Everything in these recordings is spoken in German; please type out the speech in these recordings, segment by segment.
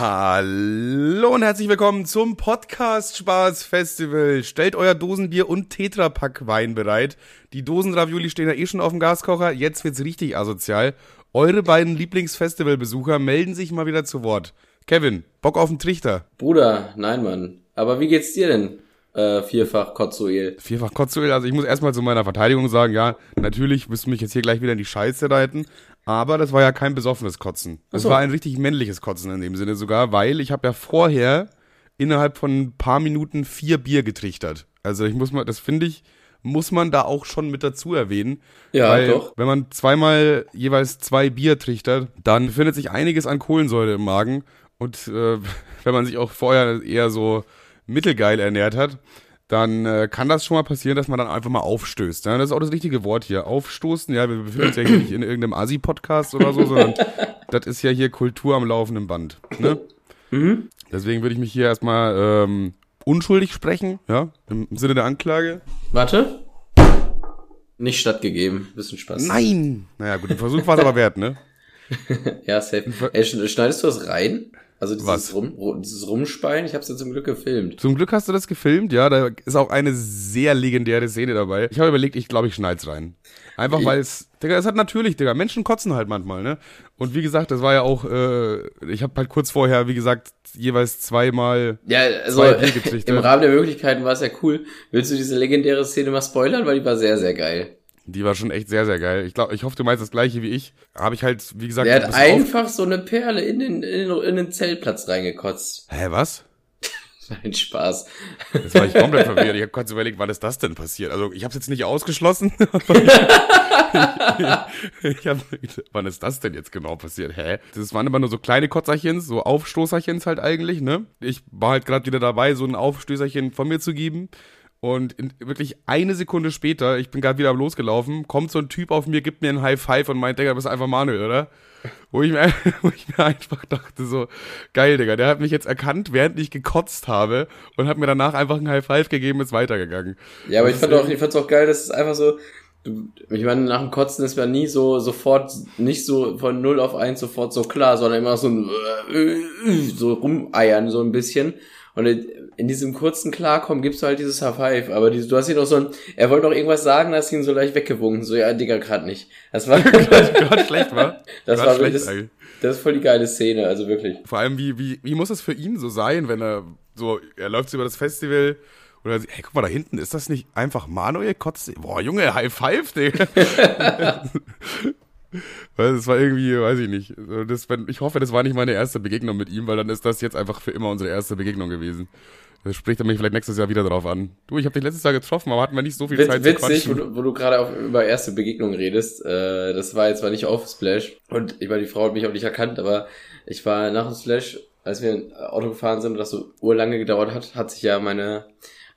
Hallo und herzlich willkommen zum Podcast Spaß Festival. Stellt euer Dosenbier und Tetrapack Wein bereit. Die Dosenravioli stehen ja eh schon auf dem Gaskocher. Jetzt wird's richtig asozial. Eure beiden Lieblingsfestivalbesucher melden sich mal wieder zu Wort. Kevin, Bock auf den Trichter. Bruder, nein, Mann. Aber wie geht's dir denn? Äh, vierfach Kotzuel. Vierfach Kotzuel. Also ich muss erstmal zu meiner Verteidigung sagen, ja, natürlich wirst du mich jetzt hier gleich wieder in die Scheiße reiten. Aber das war ja kein besoffenes Kotzen. Das so. war ein richtig männliches Kotzen in dem Sinne sogar, weil ich habe ja vorher innerhalb von ein paar Minuten vier Bier getrichtert. Also ich muss mal, das finde ich, muss man da auch schon mit dazu erwähnen. Ja, weil, doch. Wenn man zweimal jeweils zwei Bier trichtert, dann befindet sich einiges an Kohlensäure im Magen. Und äh, wenn man sich auch vorher eher so mittelgeil ernährt hat, dann äh, kann das schon mal passieren, dass man dann einfach mal aufstößt. Ja? Das ist auch das richtige Wort hier. Aufstoßen, ja, wir befinden uns ja hier nicht in irgendeinem Asi-Podcast oder so, sondern das ist ja hier Kultur am laufenden Band. Ne? Mhm. Deswegen würde ich mich hier erstmal ähm, unschuldig sprechen, ja, im Sinne der Anklage. Warte. Nicht stattgegeben. Bisschen Spaß. Nein! Naja, gut, ein Versuch war es aber wert, ne? Ja, safe. Ey, sch- schneidest du das rein? Also dieses? Rum, Ru- dieses Rumspeien? Ich hab's ja zum Glück gefilmt. Zum Glück hast du das gefilmt, ja. Da ist auch eine sehr legendäre Szene dabei. Ich habe überlegt, ich glaube, ich schneid's rein. Einfach weil es, Digga, es hat natürlich, Digga, Menschen kotzen halt manchmal, ne? Und wie gesagt, das war ja auch, äh, ich habe halt kurz vorher, wie gesagt, jeweils zweimal. Ja, also Zwei im Rahmen der Möglichkeiten war es ja cool. Willst du diese legendäre Szene mal spoilern? Weil die war sehr, sehr geil. Die war schon echt sehr, sehr geil. Ich glaube, ich hoffe, du meinst das gleiche wie ich. Habe ich halt, wie gesagt, Der ein hat einfach so eine Perle in den, in den, in den Zeltplatz reingekotzt. Hä, was? Nein, Spaß. Jetzt war ich komplett verwirrt. Ich habe kurz überlegt, wann ist das denn passiert? Also ich habe es jetzt nicht ausgeschlossen. ich hab, wann ist das denn jetzt genau passiert? Hä? Das waren immer nur so kleine Kotzerchens, so Aufstoßerchens halt eigentlich, ne? Ich war halt gerade wieder dabei, so ein Aufstößerchen von mir zu geben. Und in, wirklich eine Sekunde später, ich bin gerade wieder losgelaufen, kommt so ein Typ auf mir, gibt mir einen High Five und meint, Digga, du bist einfach Manuel, oder? Wo ich, mir, wo ich mir einfach dachte, so, geil, Digga, der hat mich jetzt erkannt, während ich gekotzt habe und hat mir danach einfach einen High Five gegeben, ist weitergegangen. Ja, aber ich fand auch, ich fand's auch geil, dass es einfach so, du, ich meine, nach dem Kotzen ist man nie so sofort, nicht so von 0 auf 1 sofort so klar, sondern immer so ein, so rumeiern, so ein bisschen. Und in diesem kurzen Klarkommen gibst du halt dieses High Five, aber die, du hast ihn noch so ein, er wollte noch irgendwas sagen, hast ihn so leicht weggewunken, so, ja, Digga, grad nicht. Das war, Gerade schlecht, war? das Grad war, schlecht, das, eigentlich. das ist voll die geile Szene, also wirklich. Vor allem, wie, wie, wie muss es für ihn so sein, wenn er so, er läuft über das Festival und er sieht, hey, guck mal, da hinten, ist das nicht einfach Manuel Kotze? Boah, Junge, High Five, Digga. Weil das war irgendwie, weiß ich nicht. Das, ich hoffe, das war nicht meine erste Begegnung mit ihm, weil dann ist das jetzt einfach für immer unsere erste Begegnung gewesen. Das spricht er mich vielleicht nächstes Jahr wieder drauf an. Du, ich habe dich letztes Jahr getroffen, aber hatten wir nicht so viel Witz, Zeit witzig, zu wo quatschen. du, wo du gerade auf- über erste Begegnungen redest. Äh, das war jetzt zwar nicht auf Splash und ich meine, die Frau hat mich auch nicht erkannt, aber ich war nach dem Splash, als wir ein Auto gefahren sind und das so urlange gedauert hat, hat sich ja meine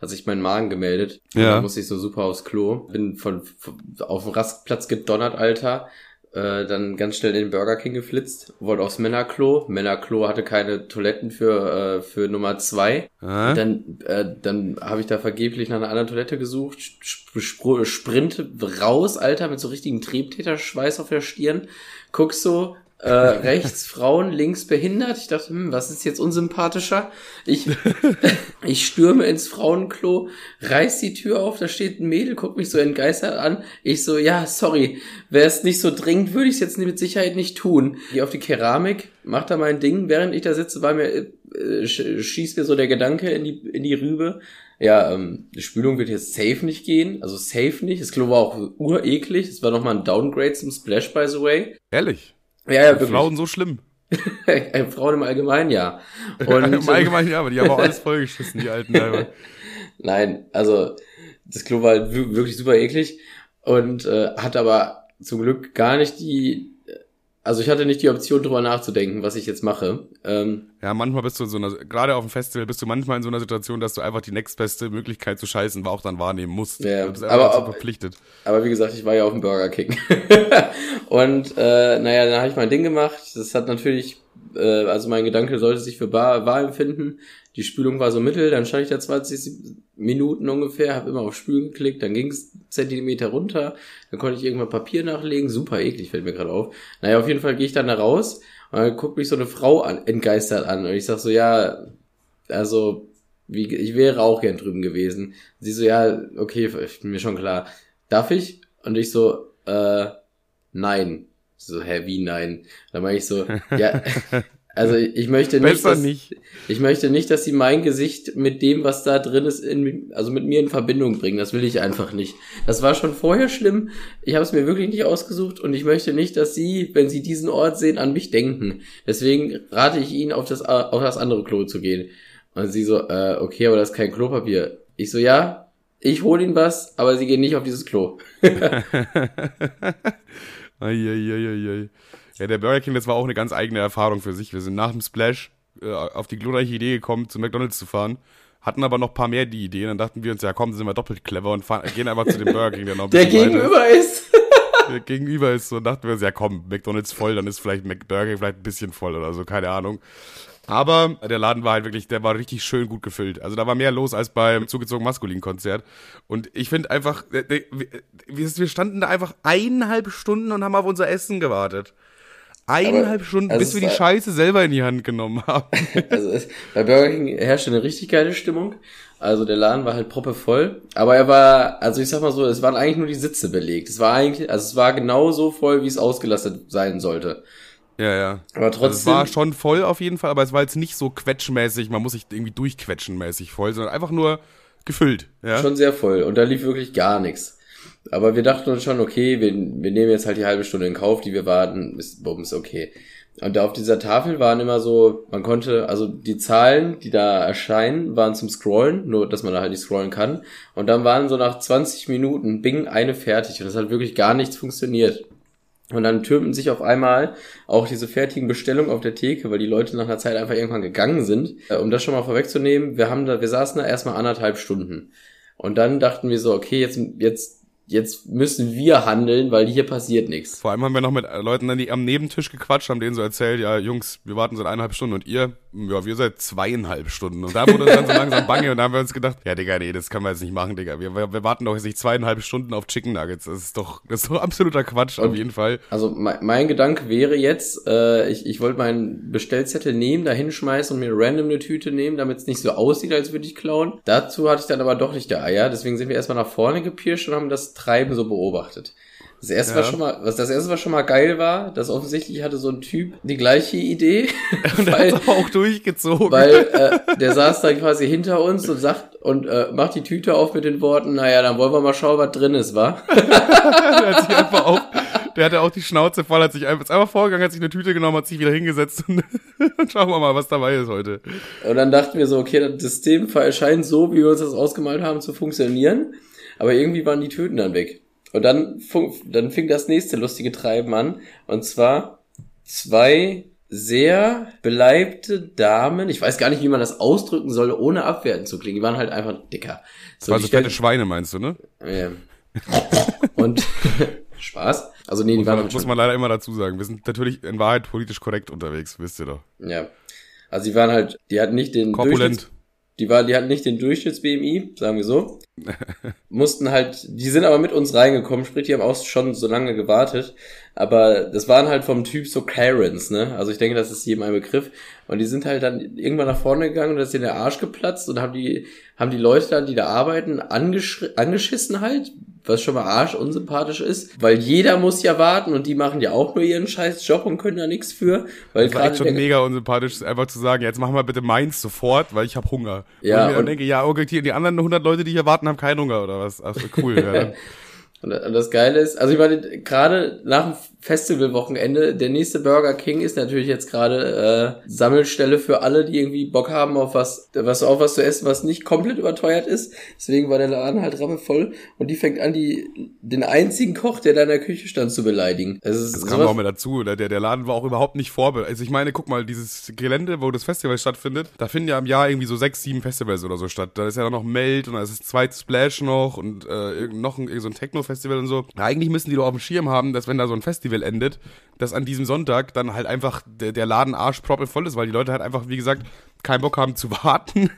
hat sich mein Magen gemeldet. Ja. dann musste ich so super aufs Klo. Bin von, von auf dem Rastplatz gedonnert, Alter. Äh, dann ganz schnell in den Burger King geflitzt, wollte aufs Männerklo. Männerklo hatte keine Toiletten für, äh, für Nummer zwei. Hä? Dann, äh, dann habe ich da vergeblich nach einer anderen Toilette gesucht, sp sp sprint raus, Alter, mit so richtigen Triebtäterschweiß auf der Stirn. Guck so, äh, rechts Frauen, links behindert. Ich dachte, hm, was ist jetzt unsympathischer? Ich, ich stürme ins Frauenklo, reiß die Tür auf, da steht ein Mädel, guckt mich so entgeistert an. Ich so, ja, sorry, wäre es nicht so dringend, würde ich es jetzt mit Sicherheit nicht tun. Geh auf die Keramik, mach da mein Ding, während ich da sitze, war mir, äh, sch- schießt mir so der Gedanke in die, in die Rübe. Ja, ähm, die Spülung wird jetzt safe nicht gehen, also safe nicht. Das Klo war auch ureklig, es war nochmal ein Downgrade zum Splash, by the way. Ehrlich? Ja, ja, wirklich. Frauen so schlimm? Frauen im Allgemeinen, ja. Und, Im Allgemeinen ja, aber die haben auch alles vollgeschissen, die alten Leiber. Nein, also das Klo war halt wir- wirklich super eklig und äh, hat aber zum Glück gar nicht die, also ich hatte nicht die Option drüber nachzudenken, was ich jetzt mache. Ähm, Ja, manchmal bist du in so einer, gerade auf dem Festival bist du manchmal in so einer Situation, dass du einfach die nächstbeste Möglichkeit zu scheißen auch dann wahrnehmen musst. Ja, du bist aber dazu auch- verpflichtet. aber wie gesagt, ich war ja auf dem Burger King. und äh, naja, dann habe ich mein Ding gemacht. Das hat natürlich, äh, also mein Gedanke sollte sich für wahr empfinden. Die Spülung war so mittel, dann stand ich da 20 Minuten ungefähr, habe immer auf Spülen geklickt, dann ging es Zentimeter runter, dann konnte ich irgendwann Papier nachlegen, super eklig, fällt mir gerade auf. Naja, auf jeden Fall gehe ich dann da raus Und dann guckt mich so eine Frau an, entgeistert an und ich sag so, ja, also, wie, ich wäre auch gern drüben gewesen. Sie so, ja, okay, mir schon klar. Darf ich? Und ich so, äh, nein. So, hä, wie nein? Dann meine ich so, ja, also ich möchte nicht, dass, nicht. ich möchte nicht, dass sie mein Gesicht mit dem, was da drin ist, in, also mit mir in Verbindung bringen. Das will ich einfach nicht. Das war schon vorher schlimm. Ich habe es mir wirklich nicht ausgesucht und ich möchte nicht, dass sie, wenn sie diesen Ort sehen, an mich denken. Deswegen rate ich ihnen, auf das, auf das andere Klo zu gehen. Und sie so, äh, okay, aber das ist kein Klopapier. Ich so, ja, ich hole ihnen was, aber sie gehen nicht auf dieses Klo. Eieieiei. Ja, der Burger King, das war auch eine ganz eigene Erfahrung für sich. Wir sind nach dem Splash äh, auf die glorreiche Idee gekommen, zu McDonalds zu fahren. Hatten aber noch ein paar mehr die Ideen. Dann dachten wir uns, ja komm, sind wir doppelt clever und fahren, gehen einfach zu dem Burger King, der noch ein Der weiter gegenüber ist. Der gegenüber ist so, dachten wir uns, ja komm, McDonalds voll, dann ist vielleicht McBurger vielleicht ein bisschen voll oder so, keine Ahnung. Aber der Laden war halt wirklich, der war richtig schön gut gefüllt. Also da war mehr los als beim zugezogen maskulin Konzert. Und ich finde einfach, äh, äh, wir, wir standen da einfach eineinhalb Stunden und haben auf unser Essen gewartet. Eineinhalb Stunden, also bis wir die Scheiße selber in die Hand genommen haben. Also es, bei Burger King herrschte eine richtig geile Stimmung. Also der Laden war halt proppevoll. Aber er war, also ich sag mal so, es waren eigentlich nur die Sitze belegt. Es war eigentlich, also es war genau so voll, wie es ausgelastet sein sollte. Ja, ja. Aber Also es trotzdem. war schon voll auf jeden Fall, aber es war jetzt nicht so quetschmäßig, man muss sich irgendwie durchquetschen mäßig voll, sondern einfach nur gefüllt. Ja? schon sehr voll und da lief wirklich gar nichts. Aber wir dachten uns schon, okay, wir, wir nehmen jetzt halt die halbe Stunde in Kauf, die wir warten, ist bums, okay. Und da auf dieser Tafel waren immer so, man konnte, also die Zahlen, die da erscheinen, waren zum Scrollen, nur dass man da halt nicht scrollen kann. Und dann waren so nach 20 Minuten, bing, eine fertig. Und das hat wirklich gar nichts funktioniert. Und dann türmten sich auf einmal auch diese fertigen Bestellungen auf der Theke, weil die Leute nach einer Zeit einfach irgendwann gegangen sind. Äh, Um das schon mal vorwegzunehmen, wir haben da, wir saßen da erstmal anderthalb Stunden. Und dann dachten wir so, okay, jetzt, jetzt, jetzt müssen wir handeln, weil hier passiert nichts. Vor allem haben wir noch mit Leuten dann die am Nebentisch gequatscht, haben denen so erzählt, ja, Jungs, wir warten seit eineinhalb Stunden und ihr, ja, wir seit zweieinhalb Stunden. Und da wurde uns dann so langsam bange und da haben wir uns gedacht, ja, Digga, nee, das können wir jetzt nicht machen, Digga. Wir, wir, warten doch jetzt nicht zweieinhalb Stunden auf Chicken Nuggets. Das ist doch, das ist doch absoluter Quatsch, auf Und- jeden Fall. Also mein, mein Gedanke wäre jetzt, äh, ich, ich wollte meinen Bestellzettel nehmen, da hinschmeißen und mir random eine Tüte nehmen, damit es nicht so aussieht, als würde ich klauen. Dazu hatte ich dann aber doch nicht der Eier, deswegen sind wir erstmal nach vorne gepirscht und haben das Treiben so beobachtet. Das erste, Ja. was schon mal, was das erste, was schon mal geil war, dass offensichtlich hatte so ein Typ die gleiche Idee, Und er weil, hat auch durchgezogen. weil äh, der saß dann quasi hinter uns und sagt und äh, macht die Tüte auf mit den Worten, naja, dann wollen wir mal schauen, was drin ist, wa? der hat sich einfach auch, der hatte auch die Schnauze voll, hat sich einfach, ist einfach vorgegangen, hat sich eine Tüte genommen, hat sich wieder hingesetzt und, und schauen wir mal, was dabei ist heute. Und dann dachten wir so, okay, das System scheint so, wie wir uns das ausgemalt haben, zu funktionieren. Aber irgendwie waren die Tüten dann weg. Und dann, dann fing das nächste lustige Treiben an. Und zwar zwei sehr beleibte Damen. Ich weiß gar nicht, wie man das ausdrücken soll, ohne abwertend zu klingen. Die waren halt einfach dicker. So, Also fette Schweine meinst du, ne? ja. Und Spaß. Also nee, die Muss waren man, halt muss man leider immer dazu sagen. Wir sind natürlich in Wahrheit politisch korrekt unterwegs, wisst ihr doch. ja. Also die waren halt, die hatten nicht den Durchschnitts- Korpulent. Die war, die hatten nicht den Durchschnitts-BMI, sagen wir so. Mussten halt, die sind aber mit uns reingekommen, sprich, die haben auch schon so lange gewartet. Aber das waren halt vom Typ so Clarence, ne? Also ich denke, das ist jedem ein Begriff. Und die sind halt dann irgendwann nach vorne gegangen und da ist denen der Arsch geplatzt und haben die, haben die Leute dann, die da arbeiten, angeschissen halt, was schon mal arsch unsympathisch ist, weil jeder muss ja warten und die machen ja auch nur ihren scheiß Job und können da nichts für, weil Das war echt gerade schon mega unsympathisch, einfach zu sagen, jetzt machen wir bitte meins sofort, weil ich habe Hunger. Ja, und ich mir und- denke, ja, okay, die anderen 100 Leute, die hier warten, haben keinen Hunger oder was? Ach, so cool. ja, und das Geile ist, also ich meine, gerade nach dem Festivalwochenende, der nächste Burger King ist natürlich jetzt gerade äh, Sammelstelle für alle, die irgendwie Bock haben auf was, was auf was zu essen, was nicht komplett überteuert ist. Deswegen war der Laden halt rappelvoll und die fängt an, die den einzigen Koch, der da in der Küche stand, zu beleidigen. Es ist Das kam auch mit dazu. Der, der Laden war auch überhaupt nicht vorbereitet. Also ich meine, guck mal, dieses Gelände, wo das Festival stattfindet, da finden ja im Jahr irgendwie so sechs, sieben Festivals oder so statt. Da ist ja dann noch Meld und da ist das zweite Splash noch und äh, noch ein, so ein Techno-Festival und so. Eigentlich müssen die doch auf dem Schirm haben, dass wenn da so ein Festival Festival endet, dass an diesem Sonntag dann halt einfach der, der Laden arschproppe voll ist, weil die Leute halt einfach, wie gesagt, keinen Bock haben zu warten.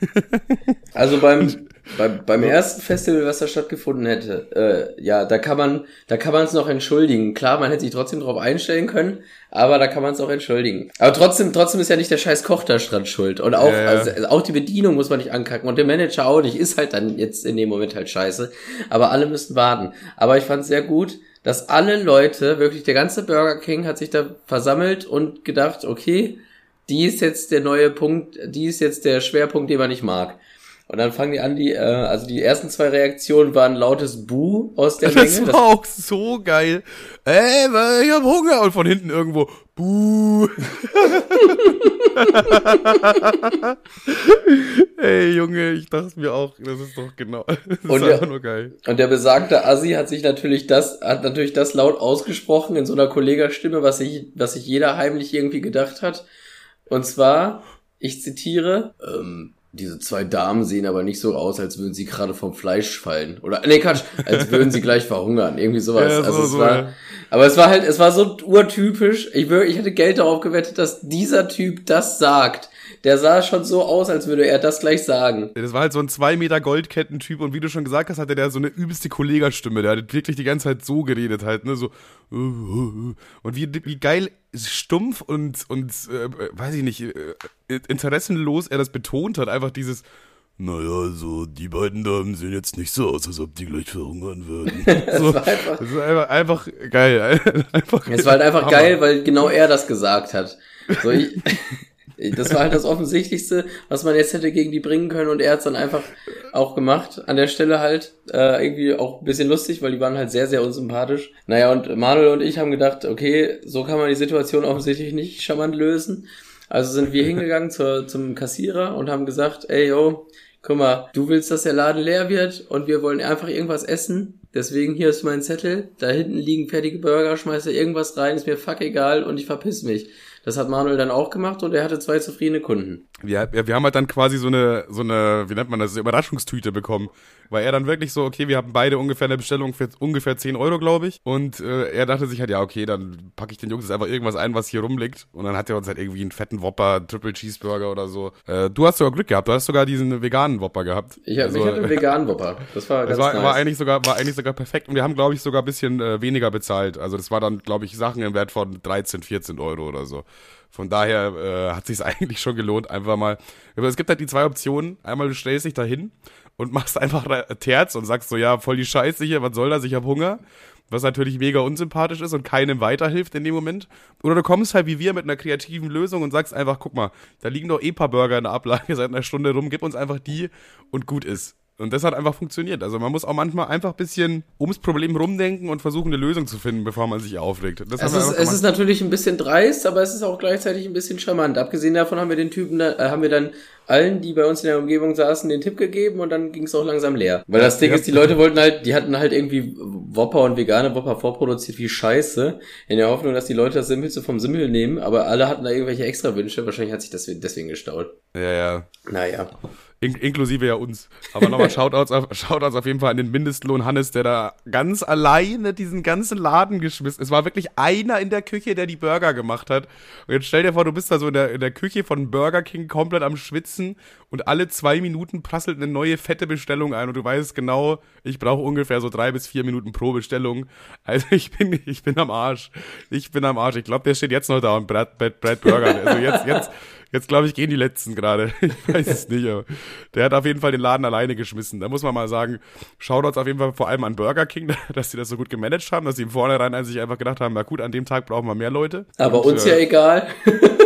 Also beim, beim, beim ersten Festival, was da stattgefunden hätte, äh, ja, da kann man, da kann man es noch entschuldigen. Klar, man hätte sich trotzdem drauf einstellen können, aber da kann man es auch entschuldigen. Aber trotzdem, trotzdem ist ja nicht der scheiß Koch da dran schuld. Und auch, Ja, ja. also, auch die Bedienung muss man nicht ankacken und der Manager auch nicht. Ist halt dann jetzt in dem Moment halt scheiße. Aber alle müssen warten. Aber ich fand es sehr gut, dass alle Leute, wirklich der ganze Burger King hat sich da versammelt und gedacht, okay, die ist jetzt der neue Punkt, die ist jetzt der Schwerpunkt, den man nicht mag. Und dann fangen die an, die, äh, also die ersten zwei Reaktionen waren lautes Buh aus der Das Menge. war auch so geil. Ey, ich hab Hunger. Und von hinten irgendwo, buh. Ey, Junge, ich dachte mir auch, das ist doch genau, das ist Und ja- einfach nur geil. Und der besagte Assi hat sich natürlich das, hat natürlich das laut ausgesprochen in so einer Kollegerstimme, was sich, was sich jeder heimlich irgendwie gedacht hat. Und zwar, ich zitiere, ähm, diese zwei Damen sehen aber nicht so aus, als würden sie gerade vom Fleisch fallen. Oder, nee, Quatsch, als würden sie gleich verhungern. Irgendwie sowas. Ja, so, also es so, war, ja. aber es war halt, es war so urtypisch. Ich, ich hätte Geld darauf gewettet, dass dieser Typ das sagt. Der sah schon so aus, als würde er das gleich sagen. Das war halt so ein zwei Meter Goldkettentyp und wie du schon gesagt hast, hatte der so eine übelste Kollegerstimme. Der hat wirklich die ganze Zeit so geredet halt, ne, so und wie, wie geil stumpf und und äh, weiß ich nicht äh, interessenlos er das betont hat, einfach dieses naja, so, die beiden Damen sehen jetzt nicht so aus, als ob die gleich verhungern würden. so, war einfach- das ist einfach, einfach geil. Einfach, Es war halt einfach Hammer. geil, weil genau er das gesagt hat. So, ich, das war halt das Offensichtlichste, was man jetzt hätte gegen die bringen können und er hat's dann einfach auch gemacht. An der Stelle halt äh, irgendwie auch ein bisschen lustig, weil die waren halt sehr, sehr unsympathisch. Naja, und Manuel und ich haben gedacht, okay, so kann man die Situation offensichtlich nicht charmant lösen. Also sind wir hingegangen zur, zum Kassierer und haben gesagt, ey, yo, guck mal, du willst, dass der Laden leer wird und wir wollen einfach irgendwas essen. Deswegen hier ist mein Zettel. Da hinten liegen fertige Burger, schmeiße irgendwas rein, ist mir fuck egal und ich verpiss mich. Das hat Manuel dann auch gemacht und er hatte zwei zufriedene Kunden. Wir, wir haben halt dann quasi so eine, so eine, wie nennt man das, Überraschungstüte bekommen. Weil er dann wirklich so, okay, wir haben beide ungefähr eine Bestellung für ungefähr 10 Euro, glaube ich. Und äh, er dachte sich halt, ja, okay, dann packe ich den Jungs jetzt einfach irgendwas ein, was hier rumliegt. Und dann hat er uns halt irgendwie einen fetten Whopper, Triple Cheeseburger oder so. Äh, du hast sogar Glück gehabt, du hast sogar diesen veganen Whopper gehabt. Ich, hab, Also, ich hatte einen veganen Whopper. Das war ganz das war, nice. war eigentlich sogar war eigentlich sogar perfekt und wir haben glaube ich sogar ein bisschen äh, weniger bezahlt. Also das war dann glaube ich Sachen im Wert von 13, 14 Euro oder so. Von daher äh, hat sich eigentlich schon gelohnt, einfach mal. Aber es gibt halt die zwei Optionen. Einmal du stellst dich dahin und machst einfach Terz und sagst so, ja, voll die Scheiße hier, was soll das, ich hab Hunger. Was natürlich mega unsympathisch ist und keinem weiterhilft in dem Moment. Oder du kommst halt wie wir mit einer kreativen Lösung und sagst einfach, guck mal, da liegen doch eh paar Burger in der Ablage seit einer Stunde rum, gib uns einfach die und gut ist. Und das hat einfach funktioniert. Also man muss auch manchmal einfach ein bisschen ums Problem rumdenken und versuchen, eine Lösung zu finden, bevor man sich aufregt. Das Es ist, es ist natürlich ein bisschen dreist, aber es ist auch gleichzeitig ein bisschen charmant. Abgesehen davon haben wir den Typen, da, äh, haben wir dann allen, die bei uns in der Umgebung saßen, den Tipp gegeben und dann ging es auch langsam leer. Weil das Ding Ja. ist, die Leute wollten halt, die hatten halt irgendwie Whopper und vegane Whopper vorproduziert wie Scheiße, in der Hoffnung, dass die Leute das Simpelste vom Simpel nehmen, aber alle hatten da irgendwelche extra Wünsche. Wahrscheinlich hat sich das deswegen gestaut. ja, ja. Naja. In inklusive ja uns. Aber nochmal Shoutouts auf, Shoutouts auf jeden Fall an den Mindestlohn Hannes, der da ganz alleine diesen ganzen Laden geschmissen. Es war wirklich einer in der Küche, der die Burger gemacht hat. Und jetzt stell dir vor, du bist da so in der, in der Küche von Burger King komplett am Schwitzen und alle zwei Minuten prasselt eine neue fette Bestellung ein und du weißt genau, ich brauche ungefähr so drei bis vier Minuten pro Bestellung. Also ich bin, ich bin am Arsch. Ich bin am Arsch. Ich glaube, der steht jetzt noch da und brät, brät, brät Burger. Also jetzt, jetzt, Jetzt glaube ich, gehen die letzten gerade. Ich weiß es nicht, aber der hat auf jeden Fall den Laden alleine geschmissen. Da muss man mal sagen, Shoutouts auf jeden Fall vor allem an Burger King, dass sie das so gut gemanagt haben, dass sie im Vornherein sich einfach gedacht haben, na gut, an dem Tag brauchen wir mehr Leute. Aber Und, uns äh, ja egal.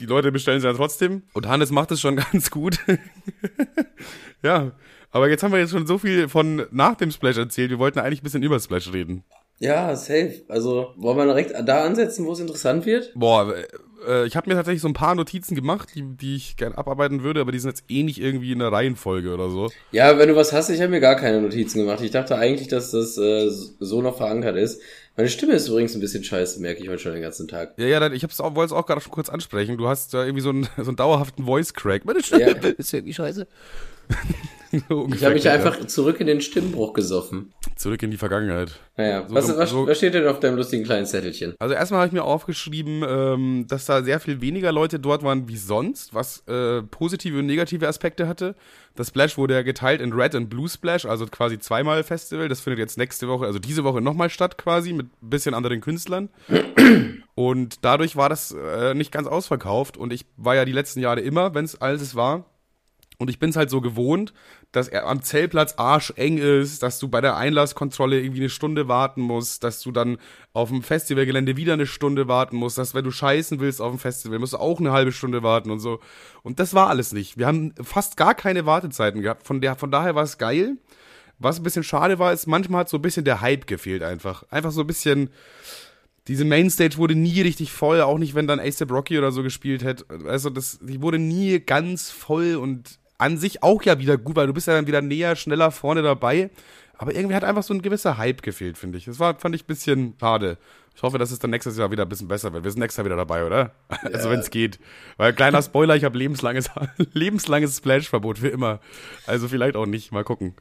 Die Leute bestellen sie dann trotzdem. Und Hannes macht es schon ganz gut. ja, aber jetzt haben wir jetzt schon so viel von nach dem Splash erzählt. Wir wollten eigentlich ein bisschen über Splash reden. Ja, safe. Also, wollen wir direkt da ansetzen, wo es interessant wird? Boah, äh, ich habe mir tatsächlich so ein paar Notizen gemacht, die, die ich gerne abarbeiten würde, aber die sind jetzt eh nicht irgendwie in der Reihenfolge oder so. Ja, wenn du was hast, ich habe mir gar keine Notizen gemacht. Ich dachte eigentlich, dass das äh, so noch verankert ist. Meine Stimme ist übrigens ein bisschen scheiße, merke ich heute schon den ganzen Tag. Ja, ja, dann- ich hab's auch, wollte es auch gerade schon kurz ansprechen. Du hast da irgendwie so einen, so einen dauerhaften Voice-Crack. Meine Stimme Ja. ist irgendwie scheiße. Ich habe mich einfach zurück in den Stimmbruch gesoffen. zurück in die Vergangenheit. Naja, so, was, was, so, was steht denn auf deinem lustigen kleinen Zettelchen? Also erstmal habe ich mir aufgeschrieben, ähm, dass da sehr viel weniger Leute dort waren wie sonst, was äh, positive und negative Aspekte hatte. Das Splash wurde ja geteilt in Red und Blue Splash, also quasi zweimal Festival. Das findet jetzt nächste Woche, also diese Woche nochmal statt quasi, mit ein bisschen anderen Künstlern. Und dadurch war das äh, nicht ganz ausverkauft. Und ich war ja die letzten Jahre immer, wenn es alles war, und ich bin es halt so gewohnt, dass er am Zeltplatz arscheng ist, dass du bei der Einlasskontrolle irgendwie eine Stunde warten musst, dass du dann auf dem Festivalgelände wieder eine Stunde warten musst, dass wenn du scheißen willst auf dem Festival, musst du auch eine halbe Stunde warten und so. Und das war alles nicht. Wir haben fast gar keine Wartezeiten gehabt. Von, der, von daher war es geil. Was ein bisschen schade war, ist, manchmal hat so ein bisschen der Hype gefehlt einfach. Einfach so ein bisschen diese Mainstage wurde nie richtig voll, auch nicht, wenn dann ASAP Rocky oder so gespielt hätte. Also das, die wurde nie ganz voll und an sich auch ja wieder gut, weil du bist ja dann wieder näher, schneller vorne dabei. Aber irgendwie hat einfach so ein gewisser Hype gefehlt, finde ich. Das war, fand ich ein bisschen schade. Ich hoffe, dass es dann nächstes Jahr wieder ein bisschen besser wird. Wir sind nächstes Jahr wieder dabei, oder? Also ja. Also wenn es geht. Weil kleiner Spoiler, ich habe lebenslanges, lebenslanges Splash-Verbot für immer. Also vielleicht auch nicht. Mal gucken.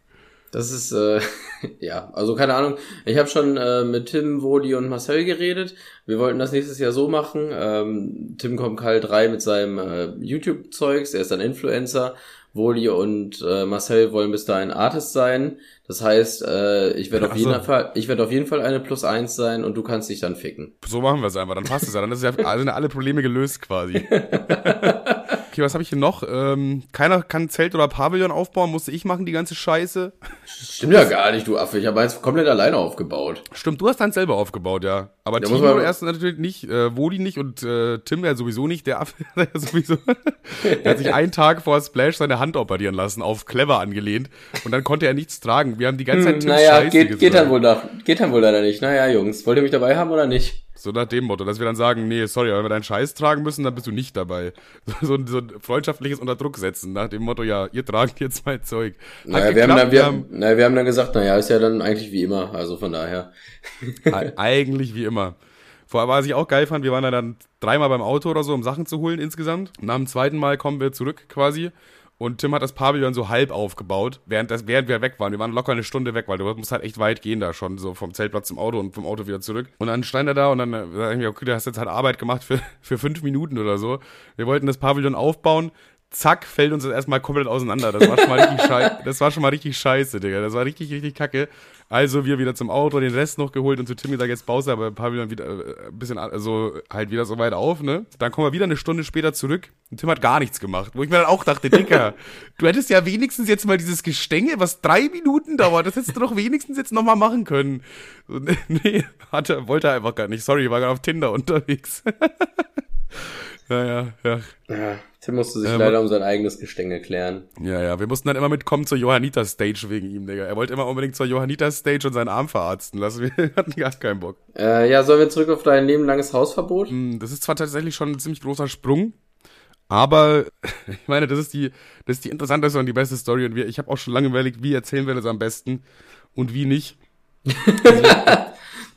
Das ist, äh, ja, also keine Ahnung. Ich habe schon äh, mit Tim, Wodi und Marcel geredet. Wir wollten das nächstes Jahr so machen. Ähm, Tim kommt Kal 3 mit seinem äh, YouTube-Zeugs. Er ist ein Influencer. Woli und äh, Marcel wollen bis dahin Artist sein. Das heißt, äh, ich werde auf jeden Fall, ich werde auf jeden Fall eine Plus eins sein und du kannst dich dann ficken. So machen wir es einfach, dann passt es ja. Dann ist ja sind alle Probleme gelöst quasi. Okay, was habe ich hier noch? Ähm, keiner kann Zelt oder Pavillon aufbauen, musste ich machen, die ganze Scheiße. Stimmt ja gar nicht, du Affe. Ich habe eins komplett alleine aufgebaut. Stimmt, du hast deins selber aufgebaut, ja. Aber ja, Timo erst natürlich nicht, äh, Wodi nicht und äh, Tim ja sowieso nicht. Der Affe, der sowieso. der hat sich einen Tag vor Splash seine Hand operieren lassen, auf clever angelehnt. Und dann konnte er nichts tragen. Wir haben die ganze Zeit hm, Tims naja, Scheiße geht, geht dann wohl nach, geht dann wohl leider nicht. Naja, Jungs, wollt ihr mich dabei haben oder nicht? So nach dem Motto, dass wir dann sagen, nee, sorry, wenn wir deinen Scheiß tragen müssen, dann bist du nicht dabei. So, so, so ein freundschaftliches Unterdruck setzen, nach dem Motto, ja, ihr tragt jetzt mein Zeug. naja, wir haben, dann, wir, haben, naja, wir haben dann gesagt, naja, ist ja dann eigentlich wie immer, also von daher. eigentlich wie immer. Vorher, was ich auch geil fand, wir waren dann dreimal beim Auto oder so, um Sachen zu holen insgesamt. Nach dem zweiten Mal kommen wir zurück quasi und Tim hat das Pavillon so halb aufgebaut, während, das, während wir weg waren. Wir waren locker eine Stunde weg, weil du musst halt echt weit gehen da schon, so vom Zeltplatz zum Auto und vom Auto wieder zurück. Und dann stand er da und dann äh, sag ich mir, okay, du hast jetzt halt Arbeit gemacht für, für fünf Minuten oder so. Wir wollten das Pavillon aufbauen, zack, fällt uns das erstmal komplett auseinander. Das war schon mal richtig scheiße, das war schon mal richtig scheiße, Digga. Das war richtig, richtig kacke. Also wir wieder zum Auto, den Rest noch geholt und zu Tim gesagt, jetzt du aber Pavillon wieder äh, ein bisschen, also halt wieder so weit auf, ne? Dann kommen wir wieder eine Stunde später zurück und Tim hat gar nichts gemacht. Wo ich mir dann auch dachte, Dicker, du hättest ja wenigstens jetzt mal dieses Gestänge, was drei Minuten dauert, das hättest du doch wenigstens jetzt nochmal machen können. So, nee, hatte, wollte er einfach gar nicht. Sorry, war gerade auf Tinder unterwegs. Naja, ja. ja. Tim musste sich ähm, leider um sein eigenes Gestänge klären. Ja, ja, wir mussten dann immer mitkommen zur Johanniter-Stage wegen ihm, Digga. Er wollte immer unbedingt zur Johanniter-Stage und seinen Arm verarzten lassen. Wir hatten gar keinen Bock. Äh, ja, sollen wir zurück auf dein lebenlanges Hausverbot? Hm, das ist zwar tatsächlich schon ein ziemlich großer Sprung, aber ich meine, das ist die, das ist die interessanteste und die beste Story und wir, ich habe auch schon lange überlegt, wie erzählen wir das am besten und wie nicht.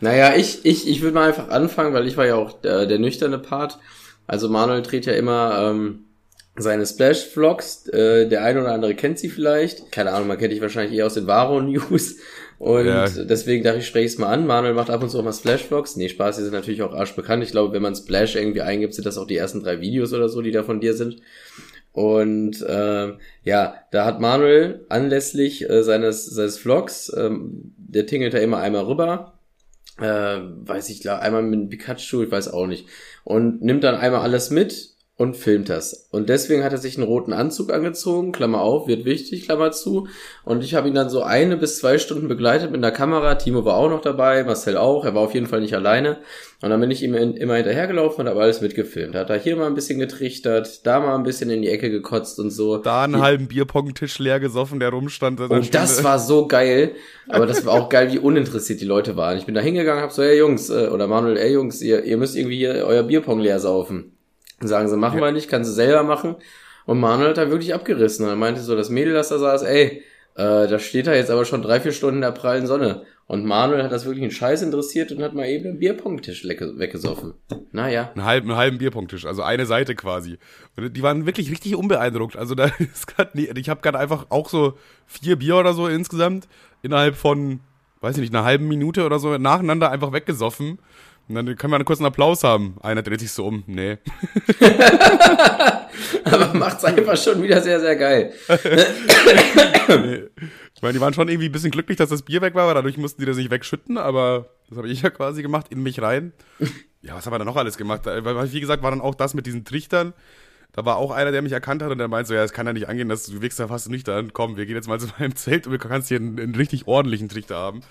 naja, ich, ich, ich würde mal einfach anfangen, weil ich war ja auch der, der nüchterne Part. Also Manuel dreht ja immer ähm, seine Splash-Vlogs. Äh, der eine oder andere kennt sie vielleicht. Keine Ahnung, man kennt dich wahrscheinlich eher aus den Varo-News. Und ja. deswegen dachte ich, spreche ich es mal an. Manuel macht ab und zu auch mal Splash-Vlogs. Nee, Spaß, die sind natürlich auch arsch bekannt. Ich glaube, wenn man Splash irgendwie eingibt, sind das auch die ersten drei Videos oder so, die da von dir sind. Und äh, ja, da hat Manuel anlässlich äh, seines, seines Vlogs, ähm, der tingelt da immer einmal rüber, äh, weiß ich, einmal mit Pikachu, ich weiß auch nicht, und nimmt dann einmal alles mit und filmt das. Und deswegen hat er sich einen roten Anzug angezogen, Klammer auf, wird wichtig, Klammer zu. Und ich habe ihn dann so eine bis zwei Stunden begleitet mit der Kamera. Timo war auch noch dabei, Marcel auch. Er war auf jeden Fall nicht alleine. Und dann bin ich ihm immer hinterhergelaufen und habe alles mitgefilmt. Hat er hier mal ein bisschen getrichtert, da mal ein bisschen in die Ecke gekotzt und so. Da einen halben Bierpongtisch leer gesoffen, der rumstand. Und oh, das war so geil. Aber das war auch geil, wie uninteressiert die Leute waren. Ich bin da hingegangen, hab so, ey Jungs, äh, oder Manuel, ey Jungs, ihr, ihr müsst irgendwie hier euer Bierpong leer saufen. Sagen sie, machen ja. wir nicht, kannst du selber machen. Und Manuel hat da wirklich abgerissen. Er meinte so, das Mädel, das da saß, ey, äh, da steht er jetzt aber schon drei, vier Stunden in der prallen Sonne. Und Manuel hat das wirklich einen Scheiß interessiert und hat mal eben einen Bierpunkttisch weggesoffen. Naja. Einen halben, einen halben Bierpunkttisch, also eine Seite quasi. Und die waren wirklich richtig unbeeindruckt. Also da ist gerade, ich habe gerade einfach auch so vier Bier oder so insgesamt innerhalb von weiß ich nicht, einer halben Minute oder so nacheinander einfach weggesoffen. Und dann können wir einen kurzen Applaus haben. Einer dreht sich so um. Nee. Aber macht's einfach schon wieder sehr, sehr geil. nee. Ich meine, die waren schon irgendwie ein bisschen glücklich, dass das Bier weg war, weil dadurch mussten die das nicht wegschütten, aber das habe ich ja quasi gemacht, in mich rein. Ja, was haben wir da noch alles gemacht? Weil, wie gesagt, war dann auch das mit diesen Trichtern. Da war auch einer, der mich erkannt hat und der meint so, ja, es kann ja nicht angehen, dass du ja fast nüchtern. Komm, wir gehen jetzt mal zu meinem Zelt und du kannst hier einen, einen richtig ordentlichen Trichter haben.